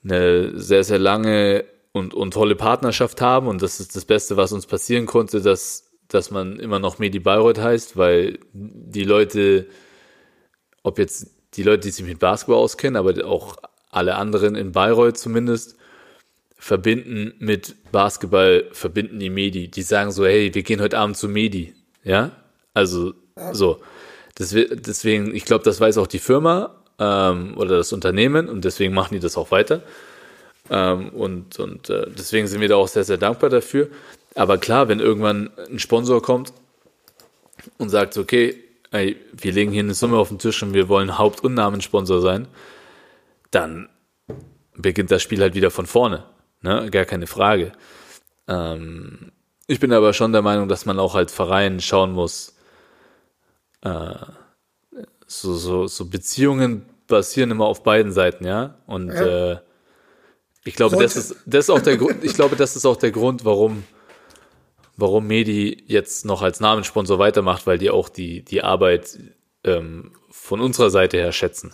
eine sehr, sehr lange und, und tolle Partnerschaft haben und das ist das Beste, was uns passieren konnte, dass, dass man immer noch Medi Bayreuth heißt, weil die Leute, ob jetzt die Leute, die sich mit Basketball auskennen, aber auch alle anderen in Bayreuth zumindest, verbinden mit Basketball, verbinden die Medi. Die sagen so, hey, wir gehen heute Abend zu Medi. Ja? Also, so. Deswe- Deswegen, ich glaube, das weiß auch die Firma ähm, oder das Unternehmen und deswegen machen die das auch weiter. Ähm, und und äh, deswegen sind wir da auch sehr, sehr dankbar dafür. Aber klar, wenn irgendwann ein Sponsor kommt und sagt, okay, ey, wir legen hier eine Summe auf den Tisch und wir wollen Haupt- und Namenssponsor sein, dann beginnt das Spiel halt wieder von vorne. Ne? Gar keine Frage. Ähm, ich bin aber schon der Meinung, dass man auch als Verein schauen muss, äh, so, so, so Beziehungen basieren immer auf beiden Seiten, ja. Und äh, ich glaube, das ist, das ist auch der Grund, ich glaube, das ist auch der Grund, warum, warum Medi jetzt noch als Namenssponsor weitermacht, weil die auch die, die Arbeit ähm, von unserer Seite her schätzen.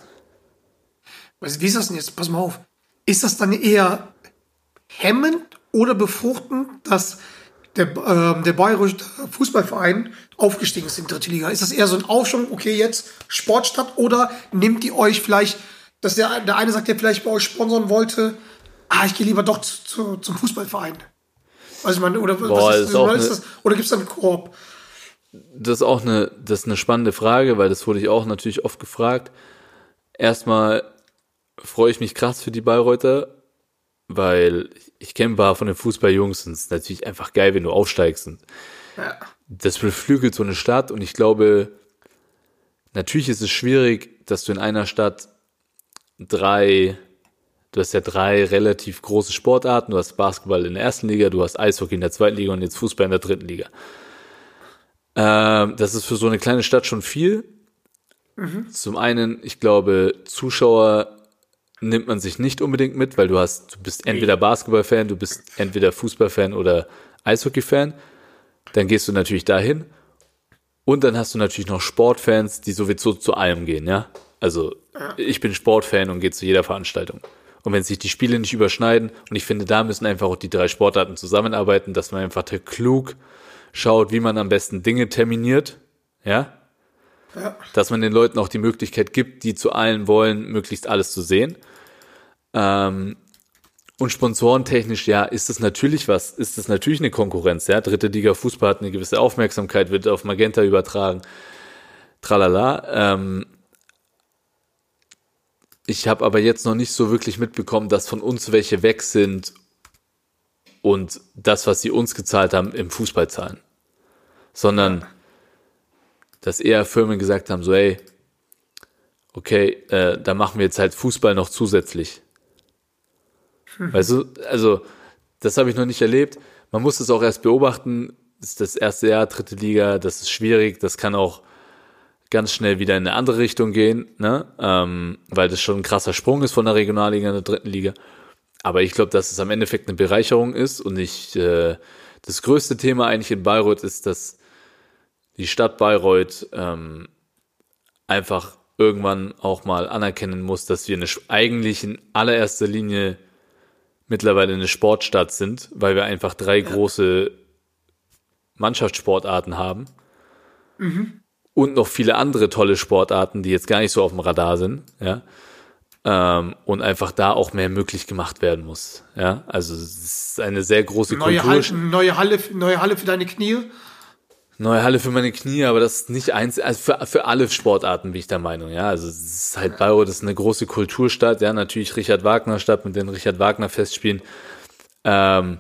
Also, wie ist das denn jetzt? Pass mal auf. Ist das dann eher hemmend oder befruchtend, dass der, ähm, der bayerische Fußballverein aufgestiegen ist in die dritte Liga? Ist das eher so ein Aufschwung, okay, jetzt Sportstadt oder nimmt ihr euch vielleicht, dass der, der eine sagt, der vielleicht bei euch sponsern wollte, ah, ich gehe lieber doch zu, zu, zum Fußballverein? Also man, oder Boah, was ist das, oder gibt es da einen Koop? Das ist auch eine, das ist eine spannende Frage, weil das wurde ich auch natürlich oft gefragt. Erstmal freue ich mich krass für die Bayreuther, weil ich kenne ein paar von den Fußballjungs und es ist natürlich einfach geil, wenn du aufsteigst. Und Ja. das beflügelt so eine Stadt und ich glaube, natürlich ist es schwierig, dass du in einer Stadt drei, du hast ja drei relativ große Sportarten, du hast Basketball in der ersten Liga, du hast Eishockey in der zweiten Liga und jetzt Fußball in der dritten Liga. Ähm, das ist für so eine kleine Stadt schon viel. Zum einen, ich glaube, Zuschauer nimmt man sich nicht unbedingt mit, weil du hast, du bist entweder Basketballfan, du bist entweder Fußballfan oder Eishockeyfan. Dann gehst du natürlich dahin. Und dann hast du natürlich noch Sportfans, die sowieso zu allem gehen, ja. Also ich bin Sportfan und gehe zu jeder Veranstaltung. Und wenn sich die Spiele nicht überschneiden, und ich finde, da müssen einfach auch die drei Sportarten zusammenarbeiten, dass man einfach klug schaut, wie man am besten Dinge terminiert, ja. Dass man den Leuten auch die Möglichkeit gibt, die zu allen wollen, möglichst alles zu sehen. Ähm, und sponsorentechnisch, ja, ist das natürlich was, ist das natürlich eine Konkurrenz, ja. Dritte Liga Fußball hat eine gewisse Aufmerksamkeit, wird auf Magenta übertragen. Tralala. Ähm, ich habe aber jetzt noch nicht so wirklich mitbekommen, dass von uns welche weg sind und das, was sie uns gezahlt haben, im Fußball zahlen. Sondern, dass eher Firmen gesagt haben, so, ey, okay, äh, da machen wir jetzt halt Fußball noch zusätzlich. Weißt du, also das habe ich noch nicht erlebt. Man muss es auch erst beobachten. Das ist das erste Jahr, dritte Liga, das ist schwierig. Das kann auch ganz schnell wieder in eine andere Richtung gehen, ne? ähm, weil das schon ein krasser Sprung ist von der Regionalliga in der dritten Liga. Aber ich glaube, dass es am Endeffekt eine Bereicherung ist und ich, äh, das größte Thema eigentlich in Bayreuth ist, dass die Stadt Bayreuth ähm, einfach irgendwann auch mal anerkennen muss, dass wir eine, eigentlich in allererster Linie mittlerweile eine Sportstadt sind, weil wir einfach drei große Mannschaftssportarten haben und noch viele andere tolle Sportarten, die jetzt gar nicht so auf dem Radar sind, ja. Ähm, und einfach da auch mehr möglich gemacht werden muss. Ja, also es ist eine sehr große Neue, Kultur. Halle, neue, Halle, neue Halle für deine Knie? Neue Halle für meine Knie, aber das ist nicht eins, also für, für alle Sportarten bin ich der Meinung, ja. Also es ist halt Bayreuth, das ist eine große Kulturstadt, ja, natürlich Richard Wagner Stadt mit den Richard Wagner Festspielen. Ähm,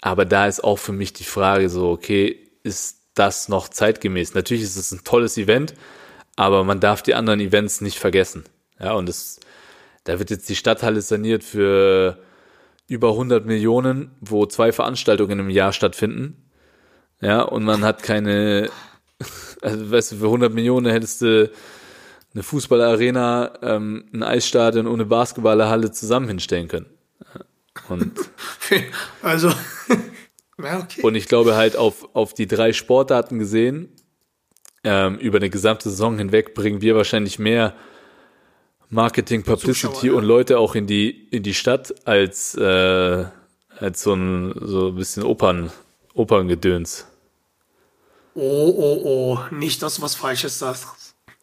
aber da ist auch für mich die Frage so, okay, ist das noch zeitgemäß? Natürlich ist es ein tolles Event, aber man darf die anderen Events nicht vergessen. Ja, und es, da wird jetzt die Stadthalle saniert für über 100 Millionen, wo zwei Veranstaltungen im Jahr stattfinden. Ja, und man hat keine, also weißt du, für 100 Millionen hättest du eine Fußballarena, ähm, ein Eisstadion und eine Basketballhalle zusammen hinstellen können. Und, Also, ja, okay. und ich glaube halt auf, auf die drei Sportarten gesehen, ähm, über eine gesamte Saison hinweg bringen wir wahrscheinlich mehr Marketing, Publicity Zuschauer, ja. und Leute auch in die, in die Stadt als, äh, als so ein, so ein bisschen Opern, Operngedöns. Oh, oh, oh, nicht das, was Falsches sagst.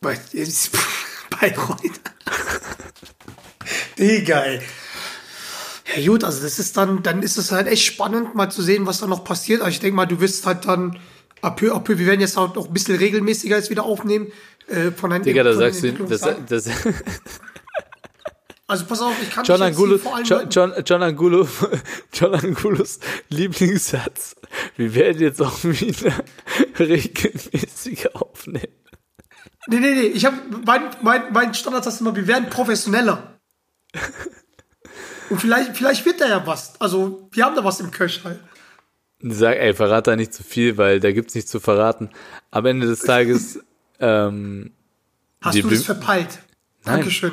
Bei Bayreuth. Digga, ey. Ja gut, also das ist dann, dann ist es halt echt spannend, mal zu sehen, was da noch passiert. Also ich denke mal, du wirst halt dann, ab peu, wir werden jetzt auch noch ein bisschen regelmäßiger jetzt wieder aufnehmen. Äh, von deinen Digga, da sagst du, das, das, Also pass auf, ich kann John jetzt Angulo, vor allem John, John, John Angulo, John Angulos Lieblingssatz. Wir werden jetzt auch wieder regelmäßig aufnehmen. Nee, nee, nee. Ich habe mein, mein, mein Standardsatz immer, wir werden professioneller. Und vielleicht, vielleicht wird da ja was. Also, wir haben da was im Köchhall. Sag, ey, verrat da nicht zu viel, weil da gibt's nichts zu verraten. Am Ende des Tages, ähm, Hast du das verpeilt? Dankeschön.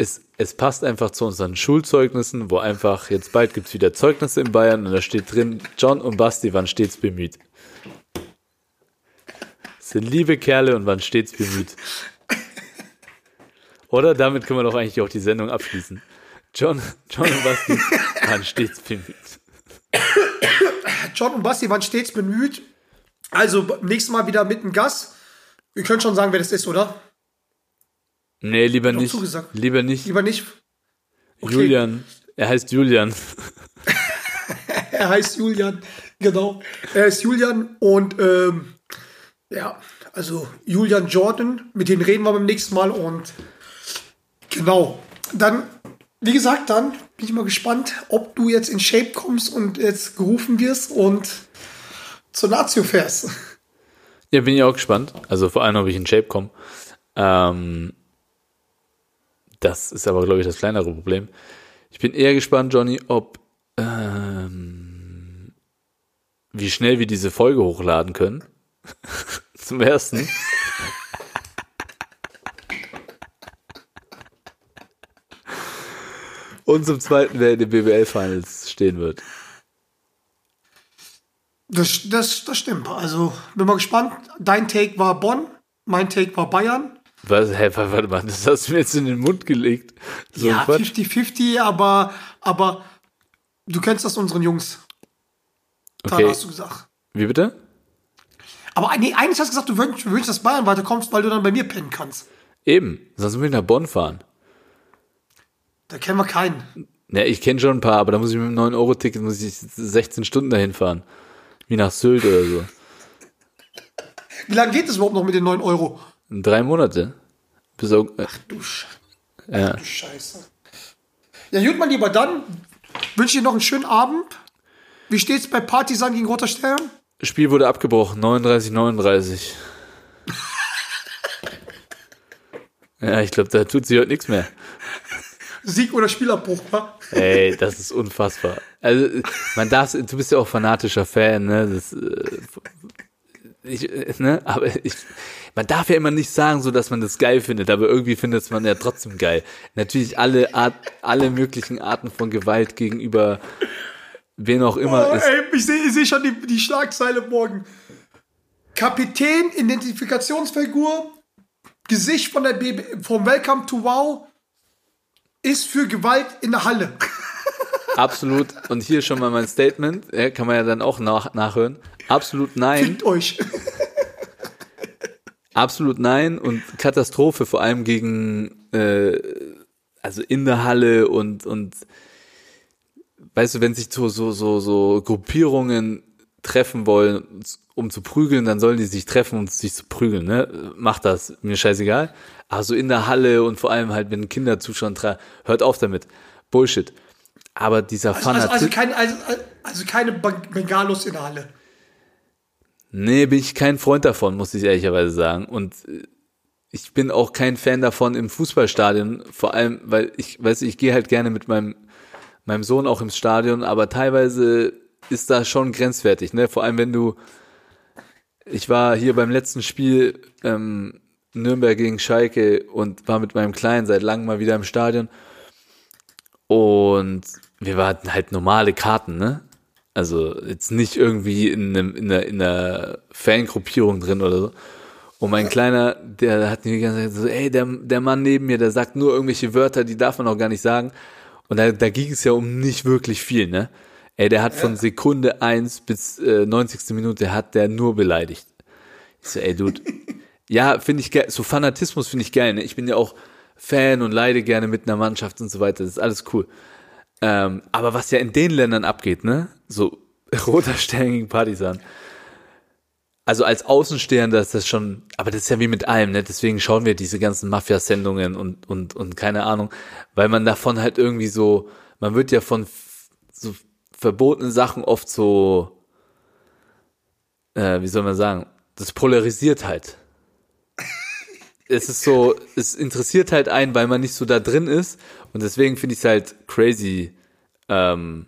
Es, es passt einfach zu unseren Schulzeugnissen, wo einfach, jetzt bald gibt's wieder Zeugnisse in Bayern und da steht drin, John und Basti waren stets bemüht. Sind liebe Kerle und waren stets bemüht. Oder damit können wir doch eigentlich auch die Sendung abschließen. John, John und Basti waren stets bemüht. John und Basti waren stets bemüht. Also beim nächsten Mal wieder mit dem Gas. Wir können schon sagen, wer das ist, oder? Nee, lieber nicht. zugesagt. Lieber nicht. Lieber nicht. okay. Julian. Er heißt Julian. Er heißt Julian. Genau. Er ist Julian und ähm, ja, also Julian Jordan, mit denen reden wir beim nächsten Mal und genau. Dann, wie gesagt, dann bin ich mal gespannt, ob du jetzt in Shape kommst und jetzt gerufen wirst und zur Nazio fährst. Ja, bin ich auch gespannt. Also vor allem, ob ich in Shape komme. Ähm, das ist aber, glaube ich, das kleinere Problem. Ich bin eher gespannt, Johnny, ob ähm, wie schnell wir diese Folge hochladen können. Zum ersten. Und zum zweiten, wer in den BBL-Finals stehen wird. Das, das, das stimmt. Also bin mal gespannt. Dein Take war Bonn, mein Take war Bayern. Was, hä, warte mal, das hast du mir jetzt in den Mund gelegt. So ja, ein Quatsch. 50-50, aber, aber du kennst das unseren Jungs. Okay. hast du gesagt. Wie bitte? Aber nee, eigentlich hast du gesagt, du wünschst, wünschst dass Bayern weiterkommst, weil du dann bei mir pennen kannst. Eben, sonst muss ich nach Bonn fahren. Da kennen wir keinen. Ja, ich kenne schon ein paar, aber da muss ich mit einem 9-Euro-Ticket muss ich 16 Stunden dahin fahren. Wie nach Sylt oder so. Wie lange geht es überhaupt noch mit den 9 Euro? Drei Monate. Bis auch, äh, Du, Sch ja. du Scheiße. Ja, gut, mein Lieber, dann wünsche ich dir noch einen schönen Abend. Wie steht's bei Partisan gegen Roter Stern? Spiel wurde abgebrochen, 39, 39. ja, ich glaube, da tut sich heute nichts mehr. Sieg oder Spielabbruch, wa? Ey, das ist unfassbar. Also, man darf, du bist ja auch fanatischer Fan, ne? Das, äh, ich, äh, ne? Aber ich, man darf ja immer nicht sagen, so dass man das geil findet, aber irgendwie findet man ja trotzdem geil. Natürlich alle Art, alle möglichen Arten von Gewalt gegenüber wen auch immer Oh, ist. ey, ich sehe seh schon die, die Schlagzeile morgen. Kapitän, Identifikationsfigur, Gesicht von der BB, vom Welcome to Wow ist für Gewalt in der Halle. Absolut. Und hier schon mal mein Statement, ja, kann man ja dann auch nach, nachhören. Absolut nein. Fickt euch. Absolut nein und Katastrophe, vor allem gegen, äh, also in der Halle und, und weißt du, wenn sich so, so, so, so Gruppierungen treffen wollen, um zu prügeln, dann sollen die sich treffen, um sich zu prügeln, ne? Macht das, mir scheißegal. Aber so in der Halle und vor allem halt, wenn Kinder zuschauen, hört auf damit. Bullshit. Aber dieser Also, also, Fanatismus. keine, also, also keine Bengalos in der Halle. Nee, bin ich kein Freund davon, muss ich ehrlicherweise sagen. Und äh, ich bin auch kein Fan davon im Fußballstadion, vor allem, weil ich, weiß ich gehe halt gerne mit meinem, meinem Sohn auch ins Stadion, aber teilweise ist das schon grenzwertig, ne? Vor allem, wenn du, ich war hier beim letzten Spiel ähm, Nürnberg gegen Schalke und war mit meinem Kleinen seit langem mal wieder im Stadion und wir hatten halt normale Karten, ne? Also jetzt nicht irgendwie in, einem, in, einer, in einer Fangruppierung drin oder so. Und mein Kleiner, der hat mir die ganze Zeit so, ey, der, der Mann neben mir, der sagt nur irgendwelche Wörter, die darf man auch gar nicht sagen. Und da, da ging es ja um nicht wirklich viel, ne? Ey, der hat von Sekunde eins bis äh, 90. Minute hat der nur beleidigt. Ich so, ey, Dude. ja, finde ich geil. So Fanatismus finde ich geil, ne? Ich bin ja auch Fan und leide gerne mit einer Mannschaft und so weiter. Das ist alles cool. Ähm, aber was ja in den Ländern abgeht, ne? So roter Stern gegen Partisan. Also als Außenstehender ist das schon, aber das ist ja wie mit allem, ne? Deswegen schauen wir diese ganzen Mafia-Sendungen und, und, und keine Ahnung, weil man davon halt irgendwie so, man wird ja von so verbotenen Sachen oft so, äh, wie soll man sagen, das polarisiert halt. Es ist so, es interessiert halt einen, weil man nicht so da drin ist und deswegen finde ich es halt crazy, ähm,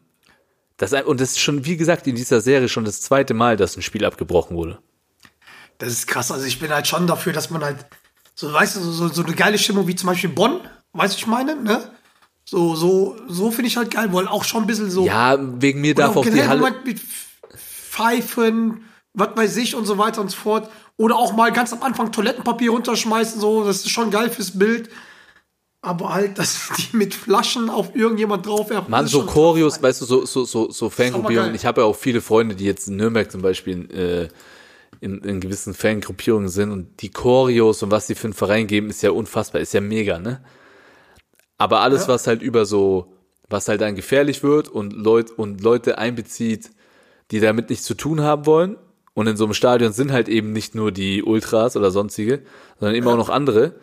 das, und das ist schon, wie gesagt, in dieser Serie schon das zweite Mal, dass ein Spiel abgebrochen wurde. Das ist krass. Also ich bin halt schon dafür, dass man halt, so weißt du, so, so, eine geile Stimmung wie zum Beispiel Bonn, weißt du, ich meine, ne? So, so, so finde ich halt geil, weil auch schon ein bisschen so. Ja, wegen mir darf Oder auch die Halle. mit Pfeifen, was weiß ich und so weiter und so fort. Oder auch mal ganz am Anfang Toilettenpapier runterschmeißen, so, das ist schon geil fürs Bild. aber halt, dass die mit Flaschen auf irgendjemand draufwerfen. Mann, so Choreos, krass. weißt du, so, so, so, so Fangruppierungen. Ich habe ja auch viele Freunde, die jetzt in Nürnberg zum Beispiel äh, in, in gewissen Fangruppierungen sind und die Choreos und was die für einen Verein geben, ist ja unfassbar, ist ja mega, ne? Aber alles, was halt über so, was halt dann gefährlich wird und, Leut, und Leute einbezieht, die damit nichts zu tun haben wollen. Und in so einem Stadion sind halt eben nicht nur die Ultras oder sonstige, sondern eben auch noch andere.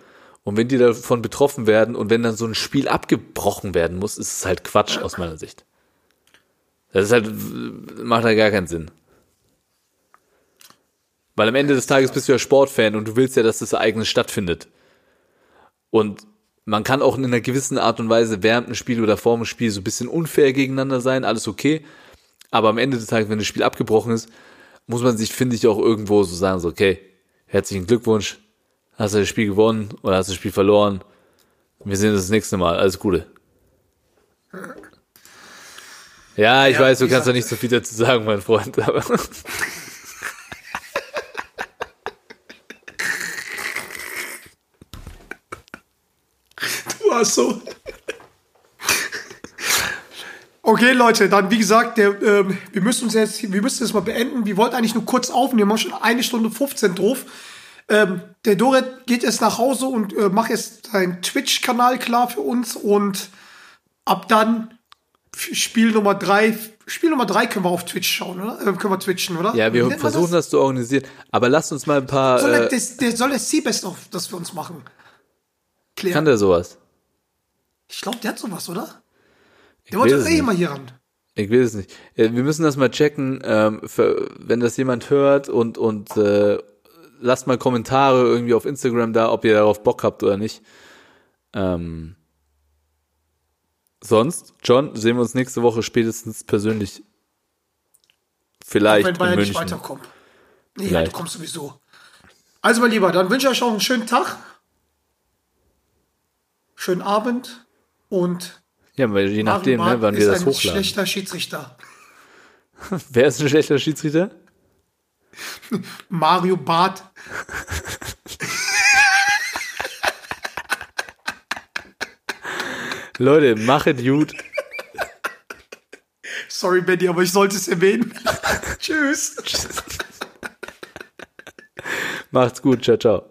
Und wenn die davon betroffen werden und wenn dann so ein Spiel abgebrochen werden muss, ist es halt Quatsch aus meiner Sicht. Das ist halt, macht halt gar keinen Sinn. Weil am Ende des Tages bist du ja Sportfan und du willst ja, dass das Ereignis stattfindet. Und man kann auch in einer gewissen Art und Weise während dem Spiel oder vor dem Spiel so ein bisschen unfair gegeneinander sein, alles okay. Aber am Ende des Tages, wenn das Spiel abgebrochen ist, muss man sich, finde ich, auch irgendwo so sagen, so, okay, herzlichen Glückwunsch, hast du das Spiel gewonnen oder hast du das Spiel verloren. Wir sehen uns das nächste Mal, alles Gute. Ja, ich Ja, weiß, du kannst da nicht so viel dazu sagen, mein Freund, aber Du hast so. Okay, Leute, dann wie gesagt, der, ähm, wir müssen uns jetzt, wir müssen das mal beenden. Wir wollten eigentlich nur kurz aufnehmen, wir haben schon eine Stunde 15 drauf. Ähm, der Doret geht jetzt nach Hause und äh, macht jetzt seinen Twitch-Kanal klar für uns und ab dann Spiel Nummer drei, Spiel Nummer drei können wir auf Twitch schauen, oder? Äh, können wir twitchen, oder? ja, wir versuchen das? zu organisieren. Aber lasst uns mal ein paar, Soll äh, das, der soll der Seabest auf das für uns machen? Klären. kann der sowas? Ich glaube, der hat sowas, oder? Ich Der wollte es eh mal hier ran. Ich will es nicht. Äh, Wir müssen das mal checken, ähm, für, wenn das jemand hört und, und äh, lasst mal Kommentare irgendwie auf Instagram da, ob ihr darauf Bock habt oder nicht. Ähm, sonst, John, sehen wir uns nächste Woche spätestens persönlich. Vielleicht wenn in Bayern nicht weiterkommt. Nee, Vielleicht. du kommst sowieso. Also, mein Lieber, dann wünsche ich euch noch einen schönen Tag. Schönen Abend. Und Ja, weil je nachdem, Mario ne, wann wir ist das ein hochladen. schlechter Schiedsrichter. Wer ist ein schlechter Schiedsrichter? Mario Barth. Leute, machet gut. Sorry, Benny, aber ich sollte es erwähnen. Tschüss. Macht's gut. Ciao, ciao.